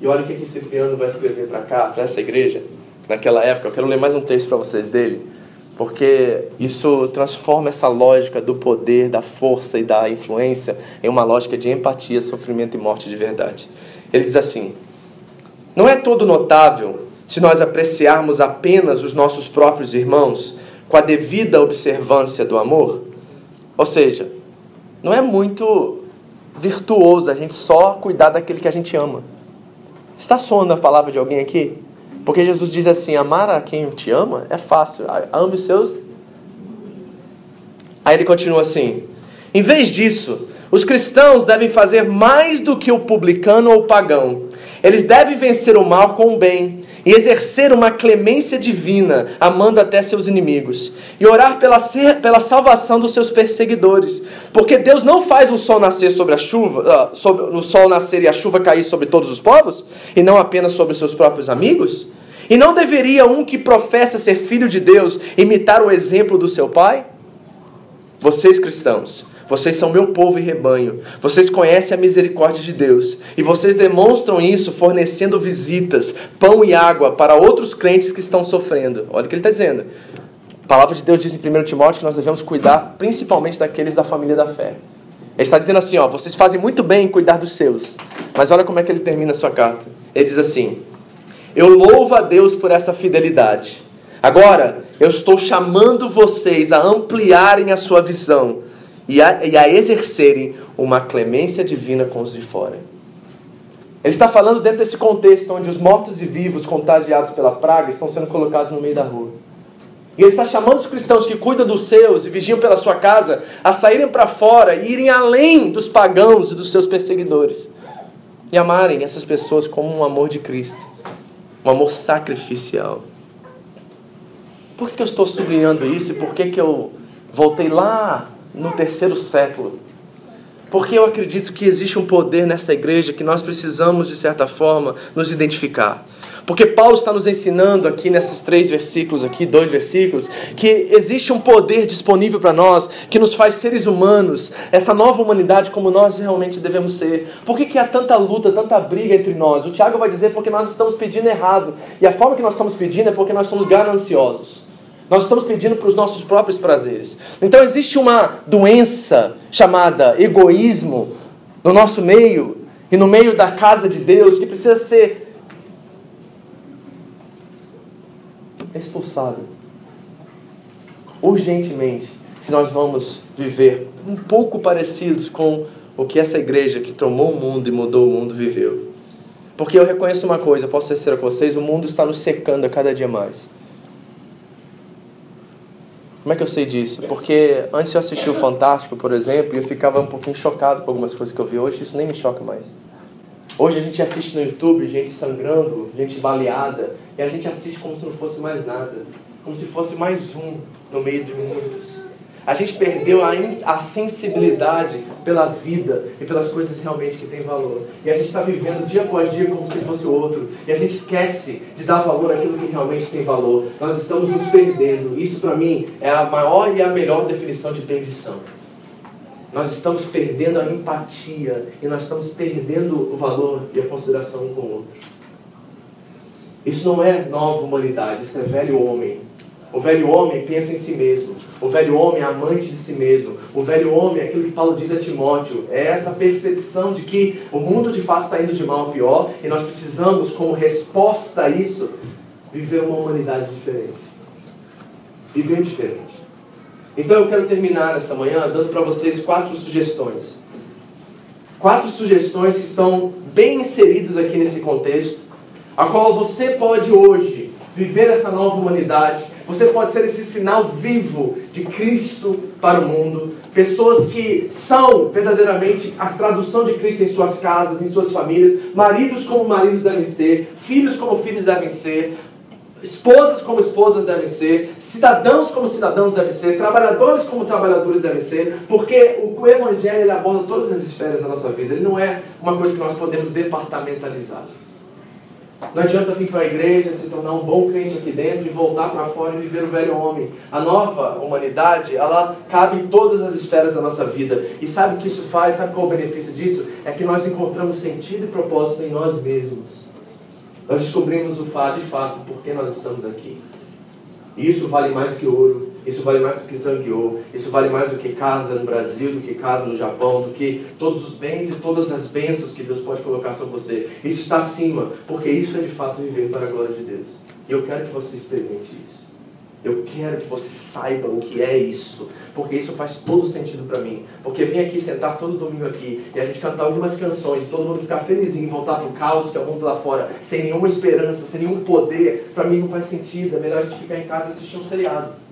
E olha o que, que Cipriano vai escrever para cá, para essa igreja, naquela época. Eu quero ler mais um texto para vocês dele, porque isso transforma essa lógica do poder, da força e da influência em uma lógica de empatia, sofrimento e morte de verdade. Ele diz assim: não é todo notável se nós apreciarmos apenas os nossos próprios irmãos com a devida observância do amor? Ou seja, não é muito virtuoso a gente só cuidar daquele que a gente ama. Está soando a palavra de alguém aqui? Porque Jesus diz assim: amar a quem te ama é fácil. Ame os seus. Aí ele continua assim: em vez disso, os cristãos devem fazer mais do que o publicano ou o pagão eles devem vencer o mal com o bem e exercer uma clemência divina, amando até seus inimigos, e orar pela, pela salvação dos seus perseguidores, porque Deus não faz o sol nascer sobre a chuva, uh, sobre, o sol nascer e a chuva cair sobre todos os povos, e não apenas sobre os seus próprios amigos? E não deveria um que professa ser filho de Deus imitar o exemplo do seu pai? Vocês cristãos, vocês são meu povo e rebanho. Vocês conhecem a misericórdia de Deus. E vocês demonstram isso fornecendo visitas, pão e água para outros crentes que estão sofrendo. Olha o que ele está dizendo. A palavra de Deus diz em 1 Timóteo que nós devemos cuidar principalmente daqueles da família da fé. Ele está dizendo assim: ó, vocês fazem muito bem em cuidar dos seus. Mas olha como é que ele termina a sua carta. Ele diz assim: Eu louvo a Deus por essa fidelidade. Agora, eu estou chamando vocês a ampliarem a sua visão e a, e a exercerem uma clemência divina com os de fora. Ele está falando dentro desse contexto onde os mortos e vivos contagiados pela praga estão sendo colocados no meio da rua. E ele está chamando os cristãos que cuidam dos seus e vigiam pela sua casa a saírem para fora e irem além dos pagãos e dos seus perseguidores. E amarem essas pessoas como um amor de Cristo. Um amor sacrificial. Por que, eu estou sublinhando isso e por que, que eu voltei lá no terceiro século. Porque eu acredito que existe um poder nesta igreja que nós precisamos, de certa forma, nos identificar. Porque Paulo está nos ensinando aqui nesses três versículos, aqui, dois versículos, que existe um poder disponível para nós que nos faz seres humanos, essa nova humanidade como nós realmente devemos ser. Por que, que há tanta luta, tanta briga entre nós? O Tiago vai dizer porque nós estamos pedindo errado. E a forma que nós estamos pedindo é porque nós somos gananciosos. Nós estamos pedindo para os nossos próprios prazeres. Então existe uma doença chamada egoísmo no nosso meio e no meio da casa de Deus que precisa ser expulsada urgentemente se nós vamos viver um pouco parecidos com o que essa igreja que tomou o mundo e mudou o mundo viveu. Porque eu reconheço uma coisa, posso ser sincero com vocês, o mundo está nos secando a cada dia mais. Como é que eu sei disso? Porque antes eu assistia o Fantástico, por exemplo, e eu ficava um pouquinho chocado com algumas coisas que eu vi. Hoje isso nem me choca mais. Hoje a gente assiste no YouTube gente sangrando, gente baleada, e a gente assiste como se não fosse mais nada. Como se fosse mais um no meio de muitos. A gente perdeu a, a sensibilidade pela vida e pelas coisas realmente que têm valor. E a gente está vivendo dia após dia como se fosse outro. E a gente esquece de dar valor àquilo que realmente tem valor. Nós estamos nos perdendo. Isso, para mim, é a maior e a melhor definição de perdição. Nós estamos perdendo a empatia e nós estamos perdendo o valor e a consideração um com o outro. Isso não é nova humanidade, isso é velho homem o velho homem pensa em si mesmo. O velho homem é amante de si mesmo. O velho homem é aquilo que Paulo diz a Timóteo. É essa percepção de que o mundo de fato está indo de mal a pior e nós precisamos, como resposta a isso, viver uma humanidade diferente. Viver diferente. Então eu quero terminar essa manhã dando para vocês quatro sugestões. Quatro sugestões que estão bem inseridas aqui nesse contexto, a qual você pode hoje viver essa nova humanidade você pode ser esse sinal vivo de Cristo para o mundo. Pessoas que são verdadeiramente a tradução de Cristo em suas casas, em suas famílias. Maridos como maridos devem ser. Filhos como filhos devem ser. Esposas como esposas devem ser. Cidadãos como cidadãos devem ser. Trabalhadores como trabalhadores devem ser. Porque o Evangelho aborda todas as esferas da nossa vida. Ele não é uma coisa que nós podemos departamentalizar. Não adianta vir para a igreja, se tornar um bom crente aqui dentro e voltar para fora e viver o velho homem. A nova humanidade, ela cabe em todas as esferas da nossa vida. E sabe o que isso faz? Sabe qual é o benefício disso? É que nós encontramos sentido e propósito em nós mesmos. Nós descobrimos o fato de fato por que nós estamos aqui. E isso vale mais que ouro, isso vale mais do que sangueou, isso vale mais do que casa no Brasil, do que casa no Japão, do que todos os bens e todas as bênçãos que Deus pode colocar sobre você. Isso está acima, porque isso é de fato viver para a glória de Deus. E eu quero que você experimente isso. Eu quero que você saiba o que é isso, porque isso faz todo sentido para mim. Porque vim aqui sentar todo domingo aqui e a gente cantar algumas canções, todo mundo ficar felizinho, voltar para o caos que é o mundo lá fora, sem nenhuma esperança, sem nenhum poder, para mim não faz sentido. É melhor a gente ficar em casa e assistir um seriado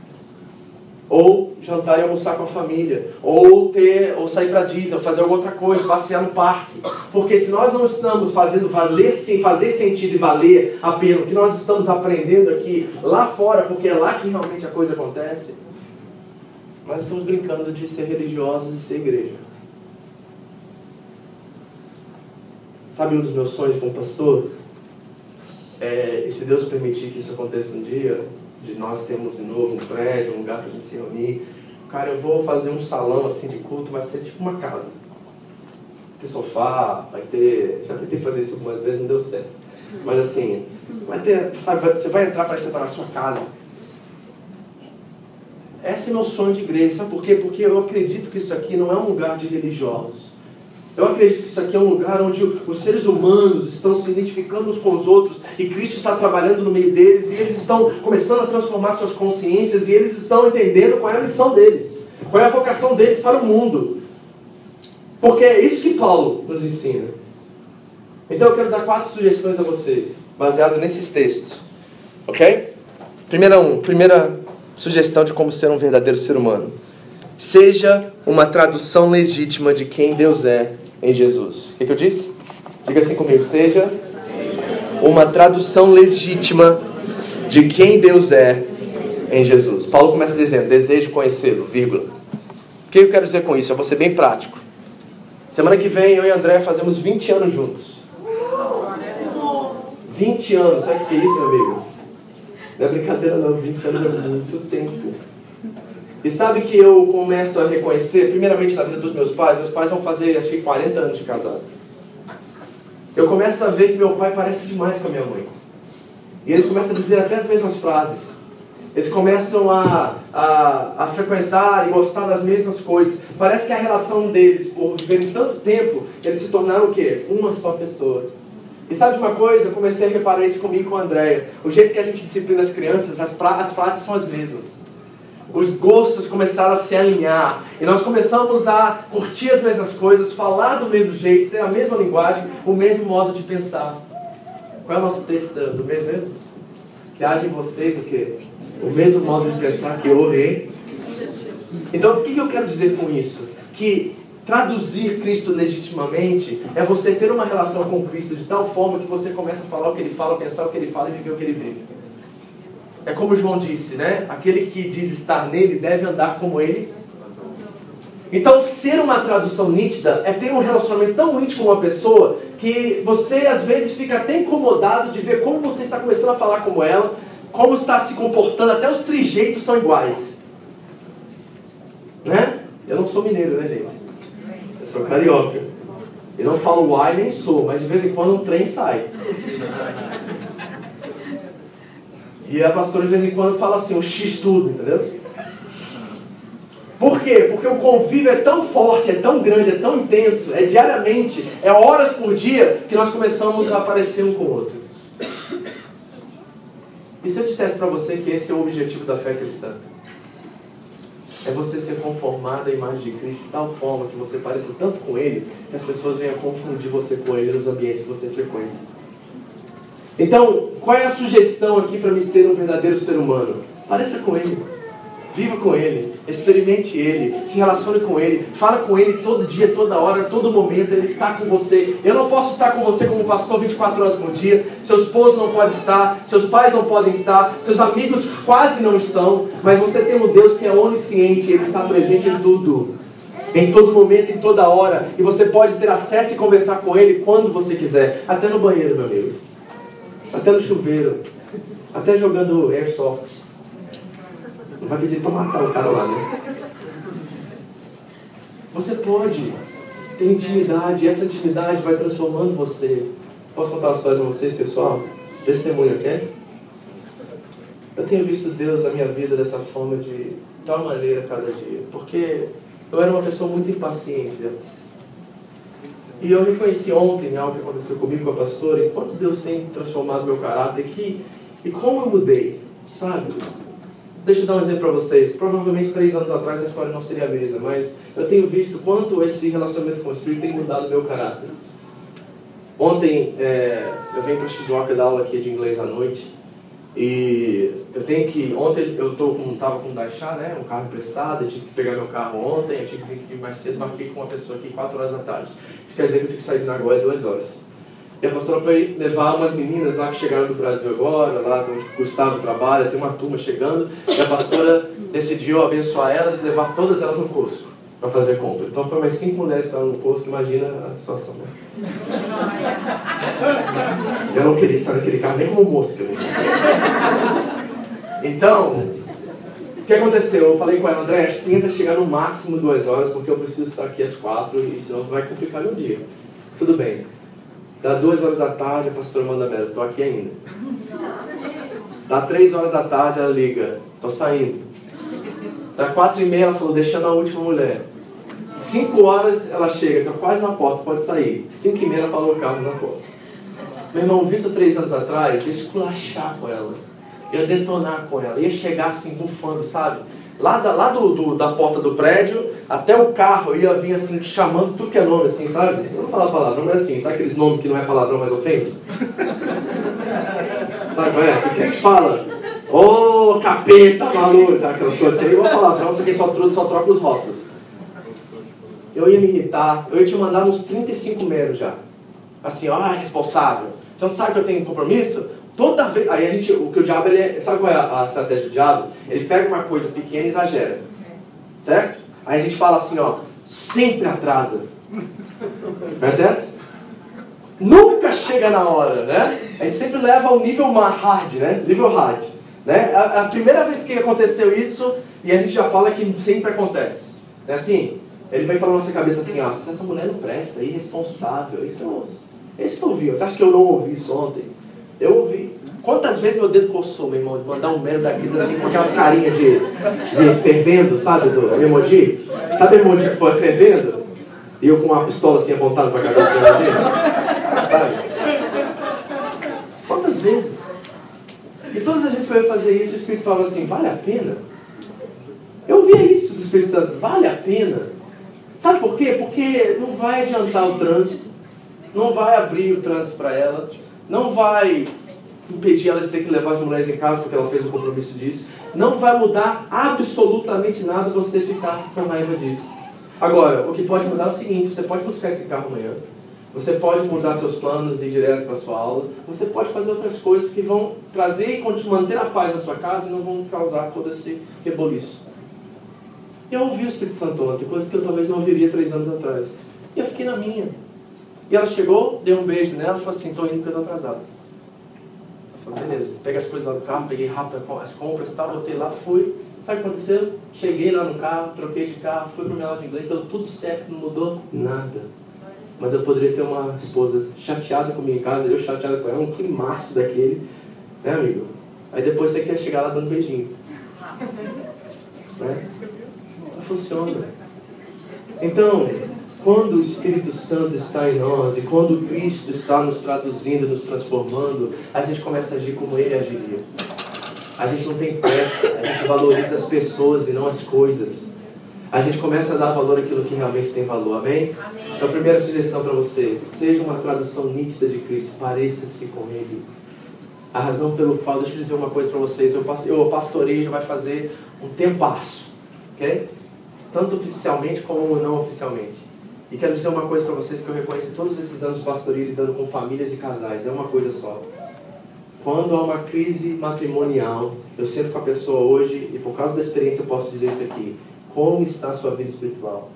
ou jantar e almoçar com a família, ou ter, ou sair para Disney, ou fazer alguma outra coisa, passear no parque. Porque se nós não estamos fazendo valer, sem fazer sentido e valer a pena o que nós estamos aprendendo aqui lá fora, porque é lá que realmente a coisa acontece, nós estamos brincando de ser religiosos e ser igreja. Sabe um dos meus sonhos como pastor? É, e se Deus permitir que isso aconteça um dia, de nós termos de novo um prédio, um lugar para a gente se reunir. Cara, eu vou fazer um salão assim de culto, vai ser tipo uma casa. Vai ter sofá, vai ter. Já tentei fazer isso algumas vezes, não deu certo. Mas assim, vai ter. Sabe, você vai entrar, para que você está na sua casa. Esse é meu sonho de igreja. Sabe por quê? Porque eu acredito que isso aqui não é um lugar de religiosos. Eu acredito que isso aqui é um lugar onde os seres humanos estão se identificando uns com os outros e Cristo está trabalhando no meio deles e eles estão começando a transformar suas consciências e eles estão entendendo qual é a missão deles, qual é a vocação deles para o mundo. Porque é isso que Paulo nos ensina. Então eu quero dar quatro sugestões a vocês, baseado nesses textos. Ok? Primeira, um, primeira sugestão de como ser um verdadeiro ser humano. Seja uma tradução legítima de quem Deus é em Jesus. O que, que eu disse? Diga assim comigo: seja uma tradução legítima de quem Deus é em Jesus. Paulo começa dizendo: desejo conhecê-lo, vírgula. O que eu quero dizer com isso? Eu vou ser bem prático. Semana que vem eu e André fazemos 20 anos juntos. 20 anos, sabe o que é isso, meu amigo? Não é brincadeira não, 20 anos é muito tempo. E sabe que eu começo a reconhecer, primeiramente na vida dos meus pais, meus pais vão fazer acho que 40 anos de casado. Eu começo a ver que meu pai parece demais com a minha mãe. E eles começam a dizer até as mesmas frases. Eles começam a, a, a frequentar e gostar das mesmas coisas. Parece que a relação deles, por viverem tanto tempo, eles se tornaram o quê? Uma só pessoa. E sabe de uma coisa? Eu comecei a reparar isso comigo e com a Andréia. O jeito que a gente disciplina as crianças, as, pra, as frases são as mesmas os gostos começaram a se alinhar e nós começamos a curtir as mesmas coisas, falar do mesmo jeito, ter a mesma linguagem, o mesmo modo de pensar. Qual é o nosso texto do mês mesmo? Que haja em vocês o quê? O mesmo modo de pensar que eu orei. Então, o que eu quero dizer com isso? Que traduzir Cristo legitimamente é você ter uma relação com Cristo de tal forma que você começa a falar o que ele fala, pensar o que ele fala e viver o que ele diz. É como João disse, né? Aquele que diz estar nele deve andar como ele. Então, ser uma tradução nítida é ter um relacionamento tão íntimo com uma pessoa que você às vezes fica até incomodado de ver como você está começando a falar como ela, como está se comportando, até os trejeitos são iguais. Né? Eu não sou mineiro, né, gente? Eu sou carioca. Eu não falo uai nem sou, mas de vez em quando um trem sai. E a pastora de vez em quando fala assim, o X tudo, entendeu? Por quê? Porque o convívio é tão forte, é tão grande, é tão intenso, é diariamente, é horas por dia que nós começamos a aparecer um com o outro. E se eu dissesse para você que esse é o objetivo da fé cristã? É você ser conformado à imagem de Cristo de tal forma que você pareça tanto com Ele que as pessoas venham confundir você com Ele nos ambientes que você frequenta. Então, qual é a sugestão aqui para me ser um verdadeiro ser humano? Pareça com Ele. Viva com Ele, experimente Ele, se relacione com Ele, fala com Ele todo dia, toda hora, todo momento, Ele está com você. Eu não posso estar com você como pastor 24 horas por dia, seu esposo não pode estar, seus pais não podem estar, seus amigos quase não estão, mas você tem um Deus que é onisciente, Ele está presente em tudo, em todo momento, em toda hora, e você pode ter acesso e conversar com Ele quando você quiser, até no banheiro, meu amigo. Até no chuveiro, até jogando airsoft. Não vai pedir para matar o cara lá, né? Você pode ter intimidade, e essa intimidade vai transformando você. Posso contar uma história para vocês, pessoal? Testemunho, ok? Eu tenho visto Deus na minha vida dessa forma de tal maneira cada dia, porque eu era uma pessoa muito impaciente antes. E eu reconheci ontem algo que aconteceu comigo com a pastora, enquanto Deus tem transformado meu caráter aqui, e como eu mudei, sabe? Deixa eu dar um exemplo para vocês. Provavelmente três anos atrás a história não seria a mesma, mas eu tenho visto quanto esse relacionamento com o Espírito tem mudado meu caráter. Ontem é, eu vim para Shizuoka dar aula aqui de inglês à noite e eu tenho que. Ontem eu tô com, tava com um Daisha, né? Um carro emprestado, eu tive que pegar meu carro ontem, eu tive que vir mais cedo, marquei com uma pessoa aqui 4 horas da tarde. Isso quer dizer que eu tive que sair de Nagoya 2 horas. E a pastora foi levar umas meninas lá que chegaram do Brasil agora, lá onde o Gustavo trabalha, tem uma turma chegando, e a pastora decidiu abençoar elas e levar todas elas no Cusco para fazer compra. Então foi mais cinco mulheres para no Cusco, imagina a situação, né? Eu não queria estar naquele carro nem como mosca. Né? Então, o que aconteceu? Eu falei com ela, André, tenta chegar no máximo duas horas, porque eu preciso estar aqui às quatro, e senão vai complicar meu dia. Tudo bem. Dá duas horas da tarde, a pastora manda mera, estou aqui ainda. Dá três horas da tarde, ela liga, estou saindo. Dá quatro e meia, ela falou, deixando a última mulher. Cinco horas ela chega, estou quase na porta, pode sair. Cinco e meia ela o carro na porta. Meu irmão, Vitor, três anos atrás, ia esculachar com ela. Ia detonar com ela. Ia chegar assim, bufando, sabe? Lá, da, lá do, do, da porta do prédio até o carro ia vir assim, chamando tudo que é nome, assim, sabe? Eu não vou falar palavrão, mas assim, sabe aqueles nomes que não é palavrão, mas ofende? sabe qual é? O que é que fala? Ô, oh, capeta, maluco, sabe aquelas coisas nem vou palavrão, só que só, só troca os rótulos. Eu ia me irritar, eu ia te mandar uns 35 meros já. Assim, ó, ah, responsável. Você não sabe que eu tenho compromisso? Toda vez. Aí a gente. O que o diabo, ele é, sabe qual é a, a estratégia do diabo? Ele pega uma coisa pequena e exagera. Certo? Aí a gente fala assim, ó, sempre atrasa. Conhece essa? Nunca chega na hora, né? A gente sempre leva ao nível hard, né? Nível hard. Né? A, a, primeira vez que aconteceu isso, e a gente já fala que sempre acontece. É assim, ele vem falando na nossa cabeça assim, ó, se essa mulher não presta, é irresponsável, isso eu, é isso que eu ouvi. Você acha que eu não ouvi isso ontem? Eu ouvi. Quantas vezes meu dedo coçou, meu irmão, de mandar um mero daquilo assim, com aquelas carinhas de, de fervendo, sabe, do emoji? Sabe o emoji que foi fervendo? E eu com uma pistola assim apontada para a cabeça do emoji? Sabe? Quantas vezes? E todas as vezes que eu ia fazer isso, o Espírito falava assim, vale a pena? Eu ouvia isso do Espírito Santo, vale a pena? Sabe por quê? Porque não vai adiantar o trânsito, não vai abrir o trânsito para ela, não vai impedir ela de ter que levar as mulheres em casa porque ela fez um compromisso disso. Não vai mudar absolutamente nada você ficar com raiva disso. Agora, o que pode mudar é o seguinte: você pode buscar esse carro amanhã, você pode mudar seus planos e ir direto para sua aula, você pode fazer outras coisas que vão trazer e manter a paz na sua casa e não vão causar todo esse reboliço. Eu ouvi o Espírito Santo ontem, coisa que eu talvez não ouviria três anos atrás. E eu fiquei na minha. E ela chegou, deu um beijo nela e falou assim, estou indo porque eu estou atrasado. Eu falei, beleza, pega as coisas lá do carro, peguei rápido as compras e tal, botei lá, fui. Sabe o que aconteceu? Cheguei lá no carro, troquei de carro, fui para minha aula de inglês, deu tudo certo, não mudou nada. Mas eu poderia ter uma esposa chateada comigo em casa, eu chateada com ela, um climaço daquele, né amigo? Aí depois você quer chegar lá dando beijinho. Né? Funciona. Então, quando o Espírito Santo está em nós e quando Cristo está nos traduzindo, nos transformando, a gente começa a agir como Ele agiria. A gente não tem pressa, a gente valoriza as pessoas e não as coisas. A gente começa a dar valor àquilo que realmente tem valor, amém? amém. Então, a primeira sugestão para você: seja uma tradução nítida de Cristo, pareça-se com Ele. A razão pelo qual, deixa eu dizer uma coisa para vocês: eu, eu pastorei já vai fazer um tempasso, ok? Tanto oficialmente como não oficialmente. E quero dizer uma coisa para vocês que eu reconheço todos esses anos de pastoria lidando com famílias e casais. É uma coisa só. Quando há uma crise matrimonial, eu sento com a pessoa hoje e por causa da experiência eu posso dizer isso aqui. Como está a sua vida espiritual?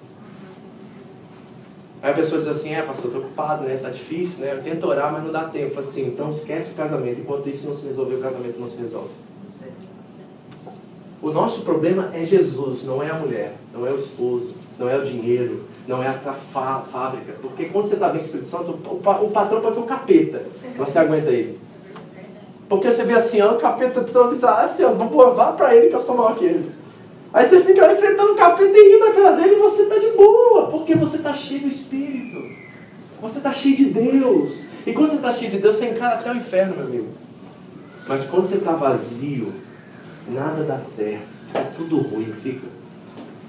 Aí a pessoa diz assim, é pastor, estou ocupado, né? Tá difícil, né? Eu tento orar, mas não dá tempo. Assim, então esquece o casamento. Enquanto isso não se resolver, o casamento não se resolve. O nosso problema é Jesus, não é a mulher, não é o esposo, não é o dinheiro, não é a fábrica. Porque quando você está bem com o Espírito Santo, o, o patrão pode ser um capeta. Você aguenta ele. Porque você vê assim, ó, o capeta todo assim, ó, vou provar para ele que eu sou maior que ele. Aí você fica enfrentando o capeta e rindo na cara dele e você está de boa, porque você está cheio do Espírito. Você está cheio de Deus. E quando você está cheio de Deus, você encara até o inferno, meu amigo. Mas quando você está vazio, nada dá certo. Tudo ruim, fica.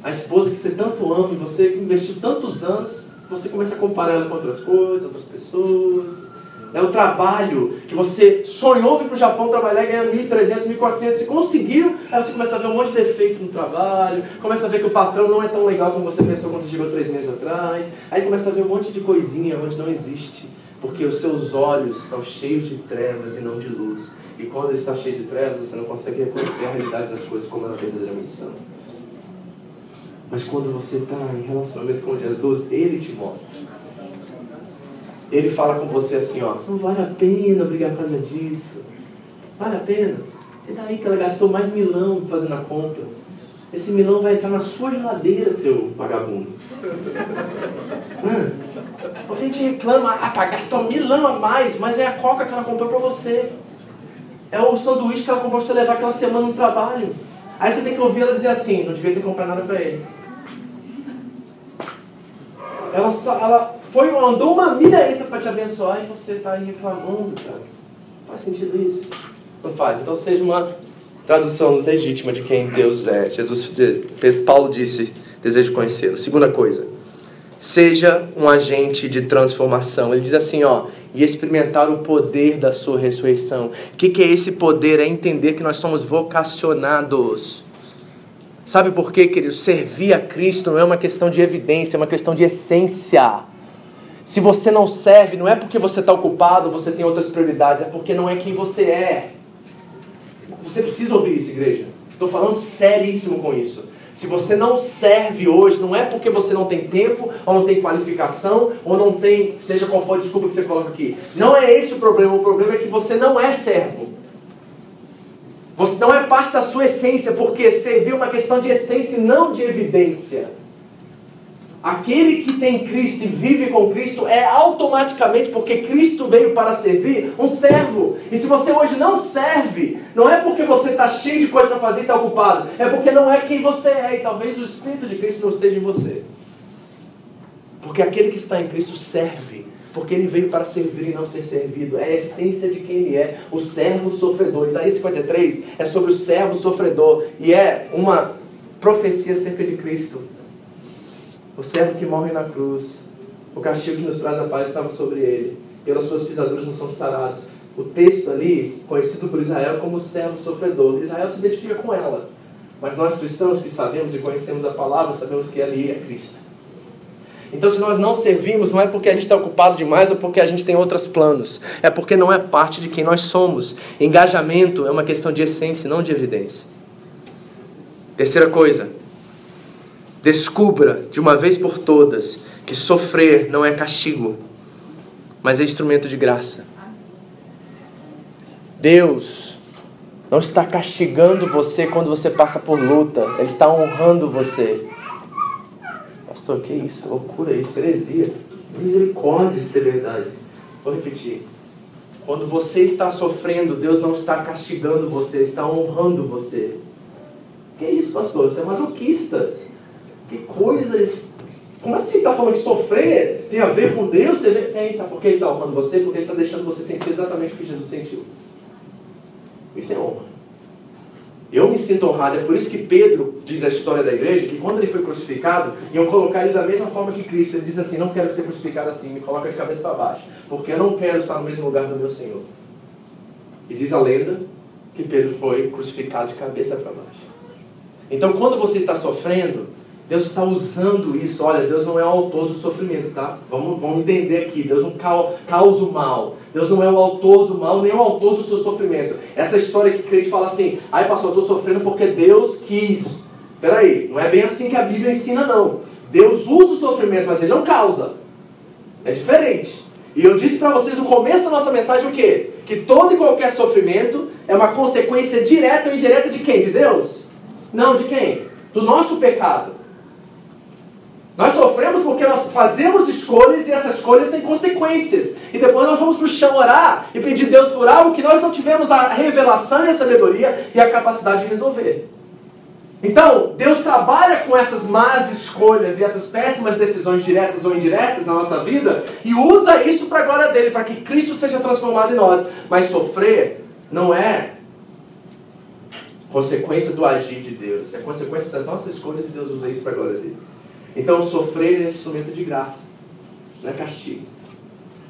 A esposa que você tanto ama e você investiu tantos anos, você começa a comparar ela com outras coisas, outras pessoas. É o trabalho que você sonhou vir para o Japão trabalhar e ganhar 1.300, 1.400 e conseguiu. Aí você começa a ver um monte de defeito no trabalho, começa a ver que o patrão não é tão legal como você pensou quando você chegou três meses atrás. Aí começa a ver um monte de coisinha onde não existe, porque os seus olhos estão cheios de trevas e não de luz. E quando ele está cheio de trevas, você não consegue reconhecer a realidade das coisas como ela verdadeiramente são. Mas quando você está em relacionamento com Jesus, Ele te mostra. Ele fala com você assim, ó, não vale a pena brigar por causa disso. Vale a pena. E daí que ela gastou mais milão fazendo a compra. Esse milão vai entrar na sua geladeira, seu vagabundo. hum. A gente reclama, ah, tá, gastou milão a mais, mas é a coca que ela comprou pra você. É o sanduíche que ela comprou pra você levar aquela semana no trabalho. Aí você tem que ouvir ela dizer assim, não devia ter comprado nada pra ele. Ela, ela foi, andou uma milha extra para te abençoar e você está aí reclamando, cara. Faz sentido isso? Não faz. Então seja uma tradução legítima de quem Deus é. Jesus, Paulo disse, desejo conhecê-lo. Segunda coisa, seja um agente de transformação. Ele diz assim, ó, e experimentar o poder da sua ressurreição. O que, que é esse poder? É entender que nós somos vocacionados. Sabe por quê, querido? Servir a Cristo não é uma questão de evidência, é uma questão de essência. Se você não serve, não é porque você está ocupado, você tem outras prioridades, é porque não é quem você é. Você precisa ouvir isso, igreja. Estou falando seríssimo com isso. Se você não serve hoje, não é porque você não tem tempo, ou não tem qualificação, ou não tem, seja qual for a desculpa que você coloca aqui. Não é esse o problema, o problema é que você não é servo. Você não é parte da sua essência, porque servir é uma questão de essência e não de evidência. Aquele que tem Cristo e vive com Cristo é automaticamente, porque Cristo veio para servir, um servo. E se você hoje não serve, não é porque você está cheio de coisa para fazer e está ocupado, é porque não é quem você é e talvez o Espírito de Cristo não esteja em você. Porque aquele que está em Cristo serve, porque ele veio para servir e não ser servido. É a essência de quem ele é, o servo sofredor. Isaías 53 é sobre o servo sofredor e é uma profecia acerca de Cristo o servo que morre na cruz, o castigo que nos traz a paz estava sobre ele, pelas suas pisaduras não somos sarados. O texto ali, conhecido por Israel como servo sofredor, Israel se identifica com ela. Mas nós cristãos que sabemos e conhecemos a palavra, sabemos que ali é Cristo. Então, se nós não servimos, não é porque a gente está ocupado demais ou porque a gente tem outros planos. É porque não é parte de quem nós somos. Engajamento é uma questão de essência, não de evidência. Terceira coisa, Descubra de uma vez por todas que sofrer não é castigo, mas é instrumento de graça. Deus não está castigando você quando você passa por luta, Ele está honrando você. Pastor, que isso? Loucura isso, heresia. Misericórdia, isso é verdade. Vou repetir. Quando você está sofrendo, Deus não está castigando você, está honrando você. Que isso, pastor? Você é masoquista. Que coisas. Como assim você está falando que sofrer tem a ver com Deus? Tem, sabe por que ele está honrando você? Porque ele está deixando você sentir exatamente o que Jesus sentiu. Isso é honra. Eu me sinto honrado, é por isso que Pedro diz a história da igreja, que quando ele foi crucificado, iam colocar ele da mesma forma que Cristo. Ele diz assim, não quero ser crucificado assim, me coloca de cabeça para baixo, porque eu não quero estar no mesmo lugar do meu Senhor. E diz a lenda que Pedro foi crucificado de cabeça para baixo. Então quando você está sofrendo, Deus está usando isso. Olha, Deus não é o autor do sofrimento, tá? Vamos, vamos entender aqui. Deus não causa o mal. Deus não é o autor do mal, nem o autor do seu sofrimento. Essa história que crente fala assim, ai pastor, eu estou sofrendo porque Deus quis. Peraí, não é bem assim que a Bíblia ensina, não. Deus usa o sofrimento, mas ele não causa. É diferente. E eu disse para vocês no começo da nossa mensagem o quê? Que todo e qualquer sofrimento é uma consequência direta ou indireta de quem? De Deus? Não, de quem? Do nosso pecado. Nós sofremos porque nós fazemos escolhas e essas escolhas têm consequências. E depois nós vamos para o chão orar e pedir Deus por algo que nós não tivemos a revelação e a sabedoria e a capacidade de resolver. Então, Deus trabalha com essas más escolhas e essas péssimas decisões diretas ou indiretas na nossa vida e usa isso para a glória dele, para que Cristo seja transformado em nós. Mas sofrer não é consequência do agir de Deus, é consequência das nossas escolhas e Deus usa isso para a glória dele. Então, sofrer é instrumento de graça, não é castigo.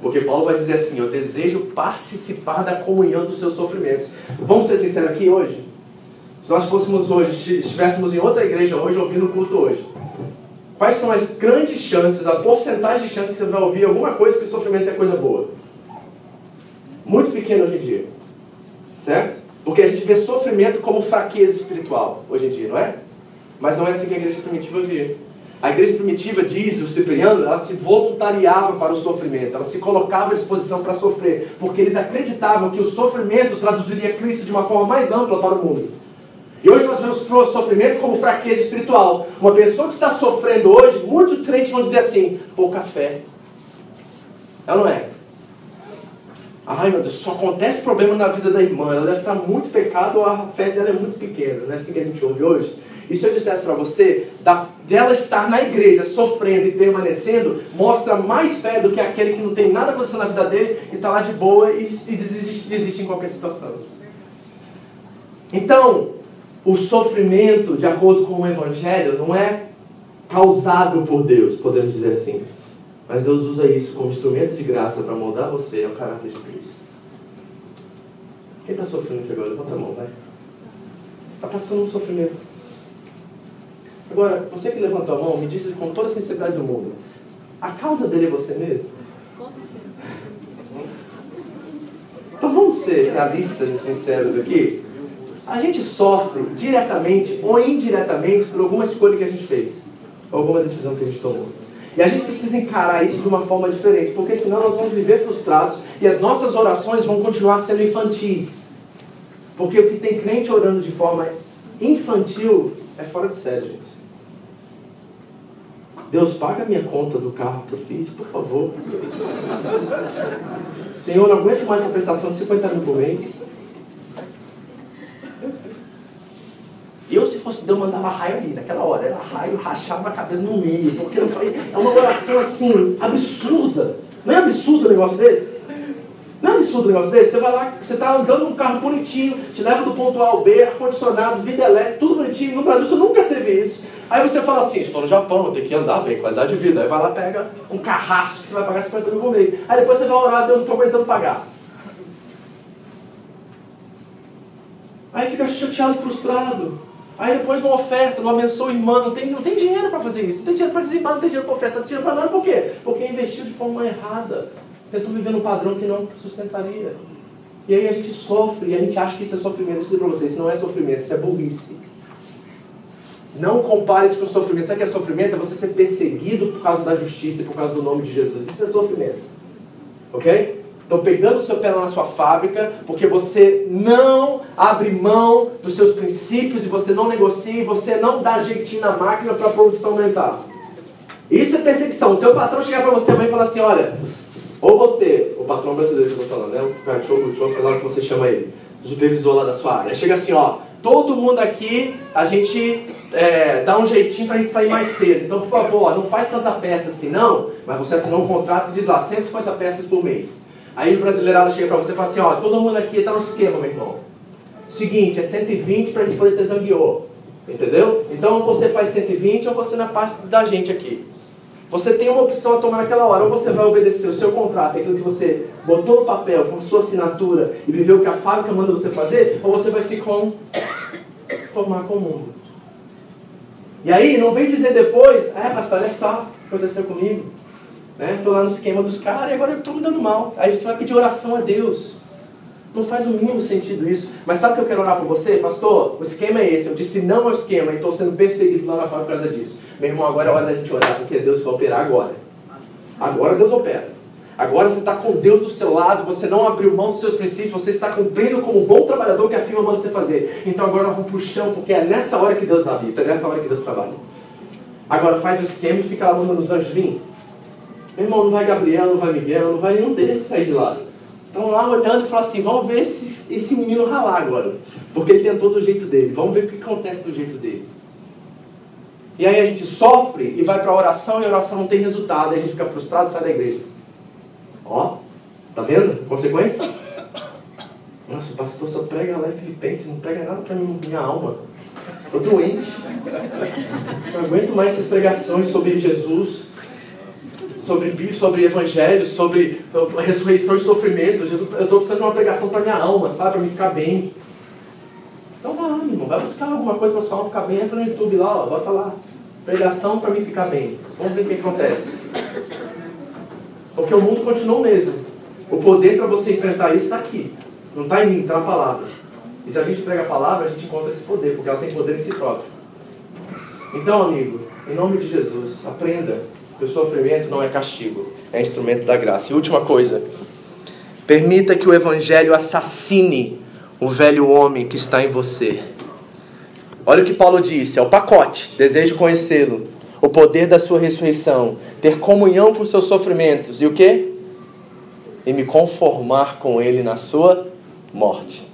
Porque Paulo vai dizer assim: Eu desejo participar da comunhão dos seus sofrimentos. Vamos ser sinceros aqui hoje? Se nós fôssemos hoje, estivéssemos em outra igreja hoje, ouvindo o culto hoje, quais são as grandes chances, a porcentagem de chances que você vai ouvir alguma coisa que o sofrimento é coisa boa? Muito pequeno hoje em dia. Certo? Porque a gente vê sofrimento como fraqueza espiritual hoje em dia, não é? Mas não é assim que a igreja primitiva via. A igreja primitiva, diz o Cipriano, ela se voluntariava para o sofrimento, ela se colocava à disposição para sofrer, porque eles acreditavam que o sofrimento traduziria Cristo de uma forma mais ampla para o mundo. E hoje nós vemos o sofrimento como fraqueza espiritual. Uma pessoa que está sofrendo hoje, muitos crentes vão dizer assim: pouca fé. Ela não é. Ai meu Deus, só acontece problema na vida da irmã. Ela deve estar muito pecado ou a fé dela é muito pequena. Não é assim que a gente ouve hoje? E se eu dissesse para você, dela estar na igreja sofrendo e permanecendo, mostra mais fé do que aquele que não tem nada acontecendo na vida dele e está lá de boa e, e desiste, desiste em qualquer situação. Então, o sofrimento, de acordo com o Evangelho, não é causado por Deus, podemos dizer assim. Mas Deus usa isso como instrumento de graça para moldar você ao caráter de Cristo. Quem está sofrendo aqui agora? Levanta a mão, vai. Está passando um sofrimento. Agora, você que levantou a mão, me disse com toda a sinceridade do mundo: a causa dele é você mesmo? Com certeza. Então vamos ser realistas e sinceros aqui. A gente sofre diretamente ou indiretamente por alguma escolha que a gente fez, alguma decisão que a gente tomou. E a gente precisa encarar isso de uma forma diferente, porque senão nós vamos viver frustrados e as nossas orações vão continuar sendo infantis. Porque o que tem crente orando de forma infantil é fora de série, gente. Deus, paga a minha conta do carro que eu fiz, por favor. Senhor, não aguento mais essa prestação de 50 mil por mês. Eu, se fosse Deus, mandava raio ali, naquela hora. Era raio, rachava a cabeça no meio. Porque eu falei, é uma oração assim, absurda. Não é absurdo um negócio desse? Não é absurdo um negócio desse? Você vai lá, você está andando num carro bonitinho, te leva do ponto A ao B, ar-condicionado, vida elétrica, tudo bonitinho. No Brasil você nunca teve isso. Aí você fala assim, estou no Japão, vou ter que andar bem, qualidade de vida. Aí vai lá, pega um carrasco que você vai pagar 50 mil por mês. Aí depois você vai orar, Deus não estou aguentando pagar. Aí fica chateado, frustrado. Aí depois uma oferta, não abençoa o irmão, não tem, não tem dinheiro para fazer isso, não tem dinheiro para dizimar, não tem dinheiro para oferta, não tem dinheiro para nada, por quê? Porque investiu de forma errada, tentou viver num padrão que não sustentaria. E aí a gente sofre, e a gente acha que isso é sofrimento. Eu dizer para vocês, não é sofrimento, isso é burrice. Não compare isso com sofrimento. Sabe o que é sofrimento? É você ser perseguido por causa da justiça e por causa do nome de Jesus. Isso é sofrimento. Ok? Estão pegando o seu pé na sua fábrica porque você não abre mão dos seus princípios e você não negocia e você não dá jeitinho na máquina para a produção aumentar. Isso é perseguição. O teu patrão chegar para você amanhã e falar assim, olha, ou você, o patrão brasileiro que eu estou falando, né? O cachorro, o sei lá o que você chama ele, o supervisor lá da sua área. Chega assim, ó, todo mundo aqui, a gente é, dá um jeitinho para a gente sair mais cedo. Então, por favor, não faz tanta peça assim não, mas você assinou um contrato e diz lá, 150 peças por mês. Aí o brasileirado chega para você e fala assim, ó, todo mundo aqui está no esquema, meu irmão. Seguinte, é 120 para a gente poder ter zanguiô. Entendeu? Então ou você faz 120 ou você na parte da gente aqui. Você tem uma opção a tomar naquela hora. Ou você vai obedecer o seu contrato, aquilo que você botou no papel com sua assinatura e viveu o que a fábrica manda você fazer, ou você vai se conformar com o mundo. E aí, não vem dizer depois, é, pastor, olha só aconteceu comigo. Estou né? lá no esquema dos caras e agora eu estou me dando mal. Aí você vai pedir oração a Deus. Não faz o mínimo sentido isso. Mas sabe o que eu quero orar por você? Pastor, o esquema é esse. Eu disse não ao esquema e estou sendo perseguido lá na fábrica por causa disso. Meu irmão, agora é hora da gente orar, porque Deus vai operar agora. Agora Deus opera. Agora você está com Deus do seu lado, você não abriu mão dos seus princípios, você está cumprindo como um bom trabalhador que a firma manda você fazer. Então agora vamos para o chão, porque é nessa hora que Deus habita, é nessa hora que Deus trabalha. Agora faz o esquema e fica lá mandando os anjos vir. Meu irmão, não vai Gabriel, não vai Miguel, não vai nenhum desses sair de lá. Estão lá olhando e falam assim, vamos ver esse, esse menino ralar agora. Porque ele tentou do jeito dele. Vamos ver o que acontece do jeito dele. E aí a gente sofre e vai para a oração e a oração não tem resultado. E a gente fica frustrado e sai da igreja. Ó, tá vendo? Consequência? Nossa, o pastor só prega lá em Filipenses, não prega nada para minha alma. Estou doente. Não aguento mais essas pregações sobre Jesus, sobre sobre evangelho, sobre ressurreição e sofrimento. Eu estou precisando de uma pregação para minha alma, sabe? Para me ficar bem. Então meu irmão, vai buscar alguma coisa para sua alma ficar bem. Entra no YouTube lá, ó, bota lá. Pregação para me ficar bem. Vamos ver o que acontece. Porque o mundo continua o mesmo. O poder para você enfrentar isso está aqui. Não está em mim, está na palavra. E se a gente prega a palavra, a gente encontra esse poder, porque ela tem poder em si própria. Então, amigo, em nome de Jesus, aprenda o sofrimento não é castigo, é instrumento da graça. E última coisa, permita que o Evangelho assassine o velho homem que está em você. Olha o que Paulo disse, é o pacote, desejo conhecê-lo, o poder da sua ressurreição, ter comunhão com os seus sofrimentos e o que? E me conformar com ele na sua morte.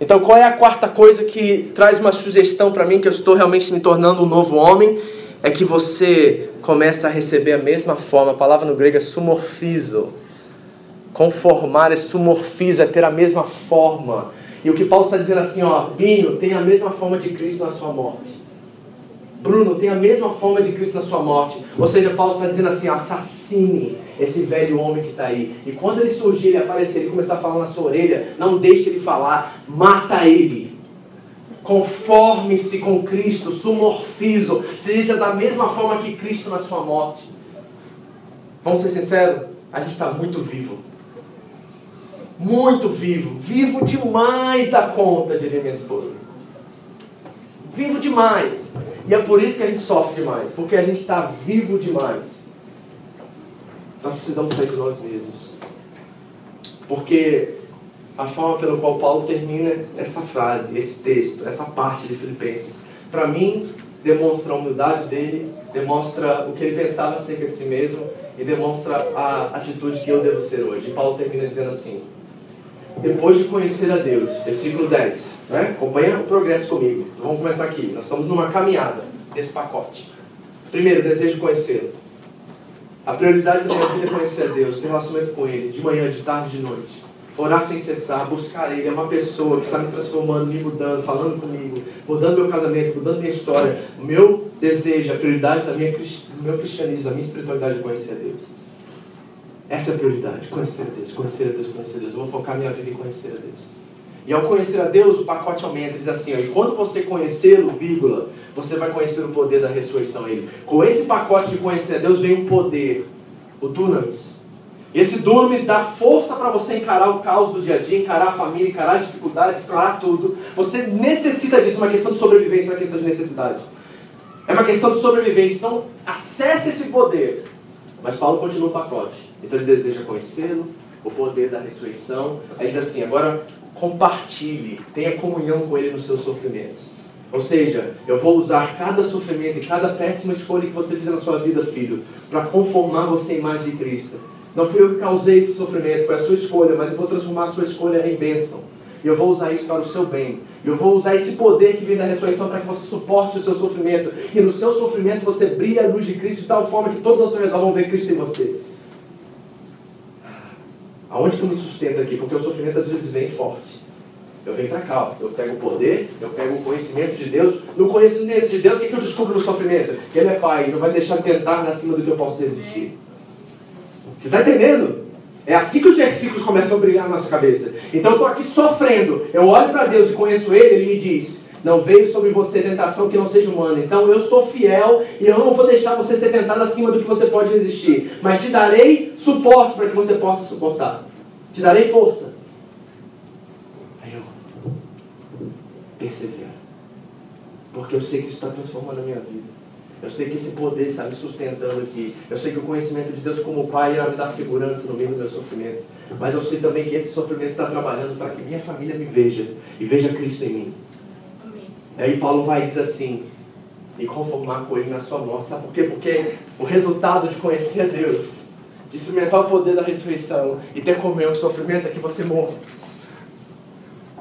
Então, qual é a quarta coisa que traz uma sugestão para mim que eu estou realmente me tornando um novo homem? É que você começa a receber a mesma forma. A palavra no grego é sumorfizo. Conformar é sumorfizo, é ter a mesma forma. E o que Paulo está dizendo assim, ó, Binho, tem a mesma forma de Cristo na sua morte. Bruno, tem a mesma forma de Cristo na sua morte. Ou seja, Paulo está dizendo assim: assassine esse velho homem que está aí. E quando ele surgir, ele aparecer, ele começar a falar na sua orelha, não deixe ele falar, mata ele. Conforme-se com Cristo, sumorfizo, seja da mesma forma que Cristo na sua morte. Vamos ser sinceros? A gente está muito vivo. Muito vivo. Vivo demais da conta, diria minha esposa. Vivo demais. E é por isso que a gente sofre demais, porque a gente está vivo demais. Nós precisamos sair de nós mesmos. Porque a forma pela qual Paulo termina essa frase, esse texto, essa parte de Filipenses, para mim, demonstra a humildade dele, demonstra o que ele pensava acerca de si mesmo e demonstra a atitude que eu devo ser hoje. E Paulo termina dizendo assim: depois de conhecer a Deus, versículo 10, né? acompanha o progresso comigo. Vamos começar aqui. Nós estamos numa caminhada desse pacote. Primeiro, desejo conhecê-lo. A prioridade da minha vida é conhecer a Deus, ter relacionamento com Ele, de manhã, de tarde, de noite. Orar sem cessar, buscar Ele. É uma pessoa que está me transformando, me mudando, falando comigo, mudando meu casamento, mudando minha história. O meu desejo, a prioridade da minha, do meu cristianismo, da minha espiritualidade é conhecer a Deus. Essa é a prioridade, conhecer a Deus, conhecer a Deus, conhecer a Deus. Eu vou focar minha vida em conhecer a Deus. E ao conhecer a Deus, o pacote aumenta. Ele diz assim, ó, e quando você conhecê-lo, vírgula, você vai conhecer o poder da ressurreição ele. Com esse pacote de conhecer a Deus vem um poder, o dunamis. Esse dunamis dá força para você encarar o caos do dia a dia, encarar a família, encarar as dificuldades, encarar tudo. Você necessita disso, é uma questão de sobrevivência, é uma questão de necessidade. É uma questão de sobrevivência. Então, acesse esse poder. Mas Paulo continua o pacote. Então ele deseja conhecê-lo, o poder da ressurreição. Aí diz assim, agora compartilhe, tenha comunhão com Ele nos seus sofrimentos. Ou seja, eu vou usar cada sofrimento e cada péssima escolha que você fizer na sua vida, filho, para conformar você à imagem de Cristo. Não fui eu que causei esse sofrimento, foi a sua escolha, mas eu vou transformar a sua escolha em bênção. E eu vou usar isso para o seu bem. Eu vou usar esse poder que vem da ressurreição para que você suporte o seu sofrimento. E no seu sofrimento você brilha a luz de Cristo de tal forma que todos ao seu redor vão ver Cristo em você. Aonde que eu me sustento aqui? Porque o sofrimento às vezes vem forte. Eu venho para cá, ó. eu pego o poder, eu pego o conhecimento de Deus. No conhecimento de Deus, o que, que eu descubro no sofrimento? Que Ele é Pai, não vai deixar tentar acima do que eu posso resistir. Você está entendendo? É assim que os versículos começam a brilhar na nossa cabeça. Então eu estou aqui sofrendo. Eu olho para Deus e conheço Ele, Ele me diz: Não veio sobre você tentação que não seja humana. Então eu sou fiel e eu não vou deixar você ser tentado acima do que você pode resistir. Mas te darei suporte para que você possa suportar. Te darei força. Aí eu perseverar. Porque eu sei que isso está transformando a minha vida. Eu sei que esse poder está me sustentando aqui. Eu sei que o conhecimento de Deus como Pai irá me dar segurança no meio do meu sofrimento. Mas eu sei também que esse sofrimento está trabalhando para que minha família me veja e veja Cristo em mim. E aí Paulo vai dizer assim, e conformar com ele na sua morte. Sabe por quê? Porque o resultado de conhecer a Deus, de experimentar o poder da ressurreição e ter comunhão com o sofrimento é que você morra.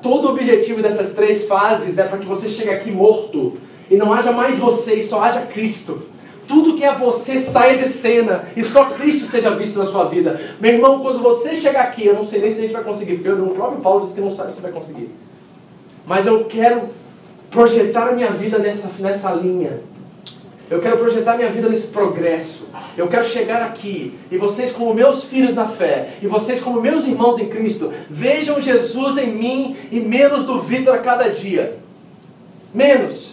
Todo o objetivo dessas três fases é para que você chegue aqui morto e não haja mais você e só haja Cristo. Tudo que é você saia de cena e só Cristo seja visto na sua vida. Meu irmão, quando você chegar aqui, eu não sei nem se a gente vai conseguir, porque o próprio Paulo disse que não sabe se vai conseguir. Mas eu quero projetar minha vida nessa, nessa linha. Eu quero projetar minha vida nesse progresso. Eu quero chegar aqui e vocês, como meus filhos na fé, e vocês, como meus irmãos em Cristo, vejam Jesus em mim e menos do Vitor a cada dia. Menos.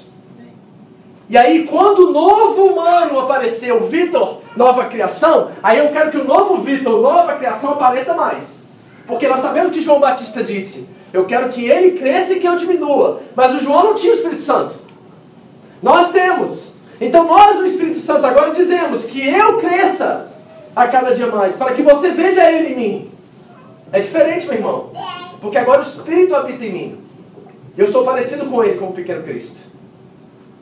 E aí, quando o novo humano aparecer, o Vitor, nova criação, aí eu quero que o novo Vitor, nova criação, apareça mais. Porque nós sabemos que João Batista disse: Eu quero que ele cresça e que eu diminua. Mas o João não tinha o Espírito Santo. Nós temos. Então nós, no Espírito Santo, agora dizemos que eu cresça a cada dia mais, para que você veja ele em mim. É diferente, meu irmão. Porque agora o Espírito habita em mim. Eu sou parecido com ele, como o pequeno Cristo.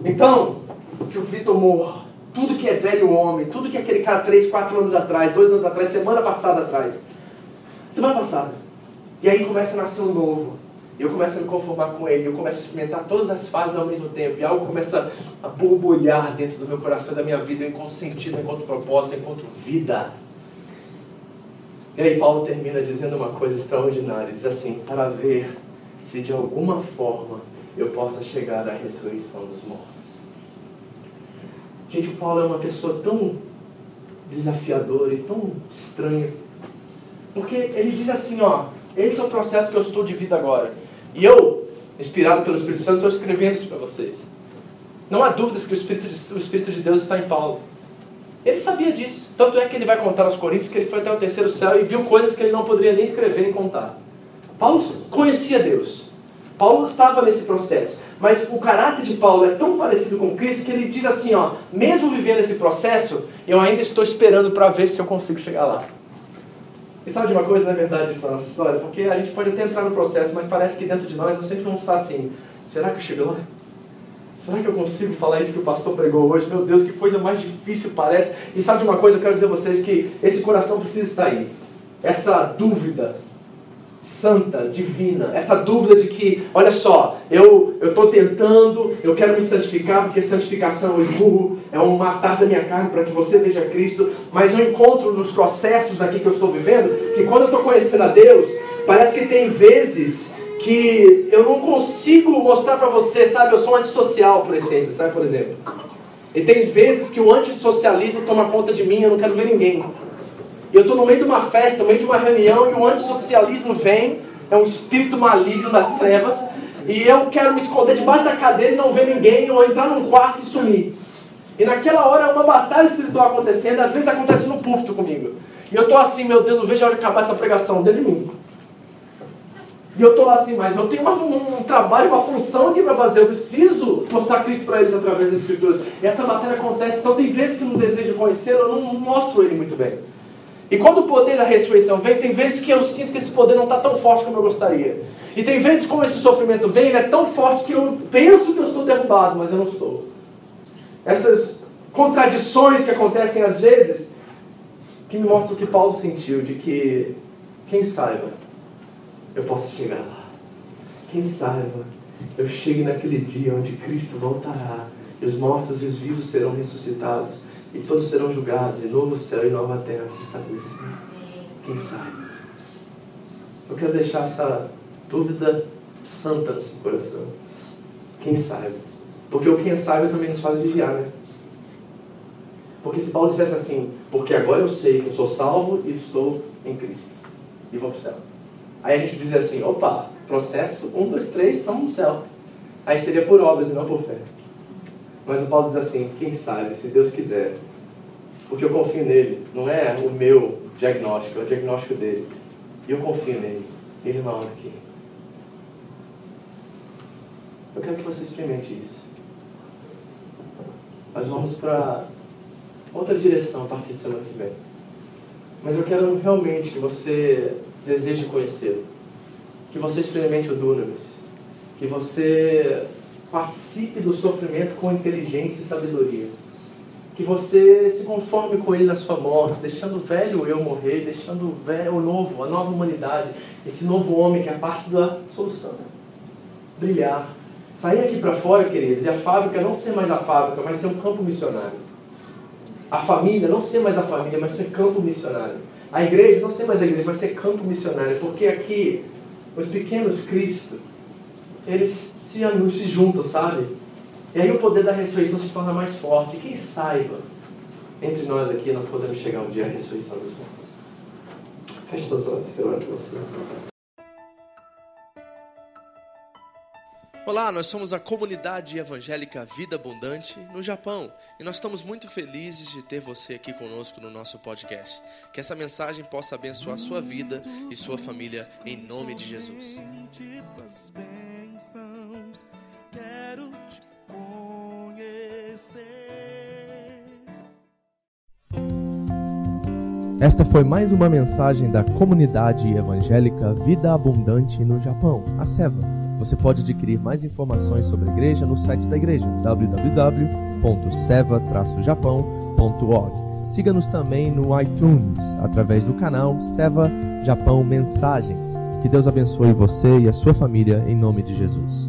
Então, que o Vitor morra. Tudo que é velho homem, tudo que é aquele cara 3, 4 anos atrás, 2 anos atrás, semana passada atrás. Semana passada. E aí começa a nascer um novo. Eu começo a me conformar com ele, eu começo a experimentar todas as fases ao mesmo tempo, e algo começa a borbulhar dentro do meu coração, da minha vida, eu encontro sentido, eu encontro propósito, eu encontro vida. E aí Paulo termina dizendo uma coisa extraordinária, diz assim, para ver se de alguma forma eu possa chegar à ressurreição dos mortos. Gente, o Paulo é uma pessoa tão desafiadora e tão estranha, porque ele diz assim, ó, esse é o processo que eu estou de vida agora. E eu, inspirado pelo Espírito Santo, estou escrevendo isso para vocês. Não há dúvidas que o Espírito, de, o Espírito de Deus está em Paulo. Ele sabia disso. Tanto é que ele vai contar aos Coríntios que ele foi até o terceiro céu e viu coisas que ele não poderia nem escrever nem contar. Paulo conhecia Deus. Paulo estava nesse processo. Mas o caráter de Paulo é tão parecido com Cristo que ele diz assim, ó, mesmo vivendo esse processo, eu ainda estou esperando para ver se eu consigo chegar lá. E sabe de uma coisa, na verdade, isso na nossa história? Porque a gente pode até entrar no processo, mas parece que dentro de nós nós sempre vamos estar assim: será que eu chego lá? Será que eu consigo falar isso que o pastor pregou hoje? Meu Deus, que coisa mais difícil parece. E sabe de uma coisa? Eu quero dizer a vocês que esse coração precisa estar aí. Essa dúvida santa, divina, essa dúvida de que, olha só, eu estou tentando, eu quero me santificar, porque santificação é um esmurro, é um matar da minha carne para que você veja Cristo, mas eu encontro nos processos aqui que eu estou vivendo, que quando eu estou conhecendo a Deus, parece que tem vezes que eu não consigo mostrar para você, sabe, eu sou antissocial por essência, sabe, por exemplo. E tem vezes que o antissocialismo toma conta de mim, eu não quero ver ninguém. E eu estou no meio de uma festa, no meio de uma reunião, e o antissocialismo vem, é um espírito maligno das trevas, e eu quero me esconder debaixo da cadeira e não ver ninguém, ou entrar num quarto e sumir. E naquela hora é uma batalha espiritual acontecendo, às vezes acontece no púlpito comigo. E eu estou assim, meu Deus, não vejo a hora de acabar essa pregação dele em mim. E eu estou lá assim, mas eu tenho uma, um, um, trabalho, uma função aqui para fazer. Eu preciso mostrar Cristo para eles através das Escrituras. E essa batalha acontece, então tem vezes que não desejo conhecer, eu não mostro ele muito bem. E quando o poder da ressurreição vem, tem vezes que eu sinto que esse poder não está tão forte como eu gostaria. E tem vezes como esse sofrimento vem, ele é tão forte que eu penso que eu estou derrubado, mas eu não estou. Essas contradições que acontecem às vezes, que me mostram o que Paulo sentiu, de que, quem saiba, eu possa chegar lá. Quem saiba, eu chegue naquele dia onde Cristo voltará, e os mortos e os vivos serão ressuscitados e todos serão julgados, e novo céu e nova terra se estabelecer. Quem sabe? Eu quero deixar essa dúvida santa no seu coração. Quem sabe? Porque o quem sabe também nos faz vigiar, né? Porque se Paulo dissesse assim, porque agora eu sei que eu sou salvo e estou em Cristo. E vou para o céu. Aí a gente dizia assim, opa, processo, um, dois, três, estamos no céu. Aí seria por obras e não por fé. Mas o Paulo diz assim: quem sabe, se Deus quiser, porque eu confio nele, não é o meu diagnóstico, é o diagnóstico dele. E eu confio nele. Ele é maior do que Eu quero que você experimente isso. Nós vamos para outra direção a partir de semana que vem. Mas eu quero realmente que você deseje conhecê-lo. Que você experimente o Dunamis. Que você participe do sofrimento com inteligência e sabedoria. Que você se conforme com ele na sua morte, deixando o velho eu morrer, deixando o, velho, o novo, a nova humanidade, esse novo homem que é parte da solução. Brilhar. Sair aqui para fora, queridos, e a fábrica não ser mais a fábrica, mas ser um campo missionário. A família não ser mais a família, mas ser campo missionário. A igreja não ser mais a igreja, mas ser campo missionário. Porque aqui, os pequenos Cristo, eles se, se juntam, sabe? E aí o poder da ressurreição se torna mais forte. Quem saiba, entre nós aqui, nós podemos chegar um dia à ressurreição dos mortos. Feche seus olhos, orar por você. Olá, nós somos a comunidade evangélica Vida Abundante no Japão e nós estamos muito felizes de ter você aqui conosco no nosso podcast. Que essa mensagem possa abençoar sua vida e sua família em nome de Jesus. Esta foi mais uma mensagem da comunidade evangélica Vida Abundante no Japão, a SEVA. Você pode adquirir mais informações sobre a igreja no site da igreja www.seva-japão.org. Siga-nos também no iTunes através do canal Seva Japão Mensagens. Que Deus abençoe você e a sua família em nome de Jesus.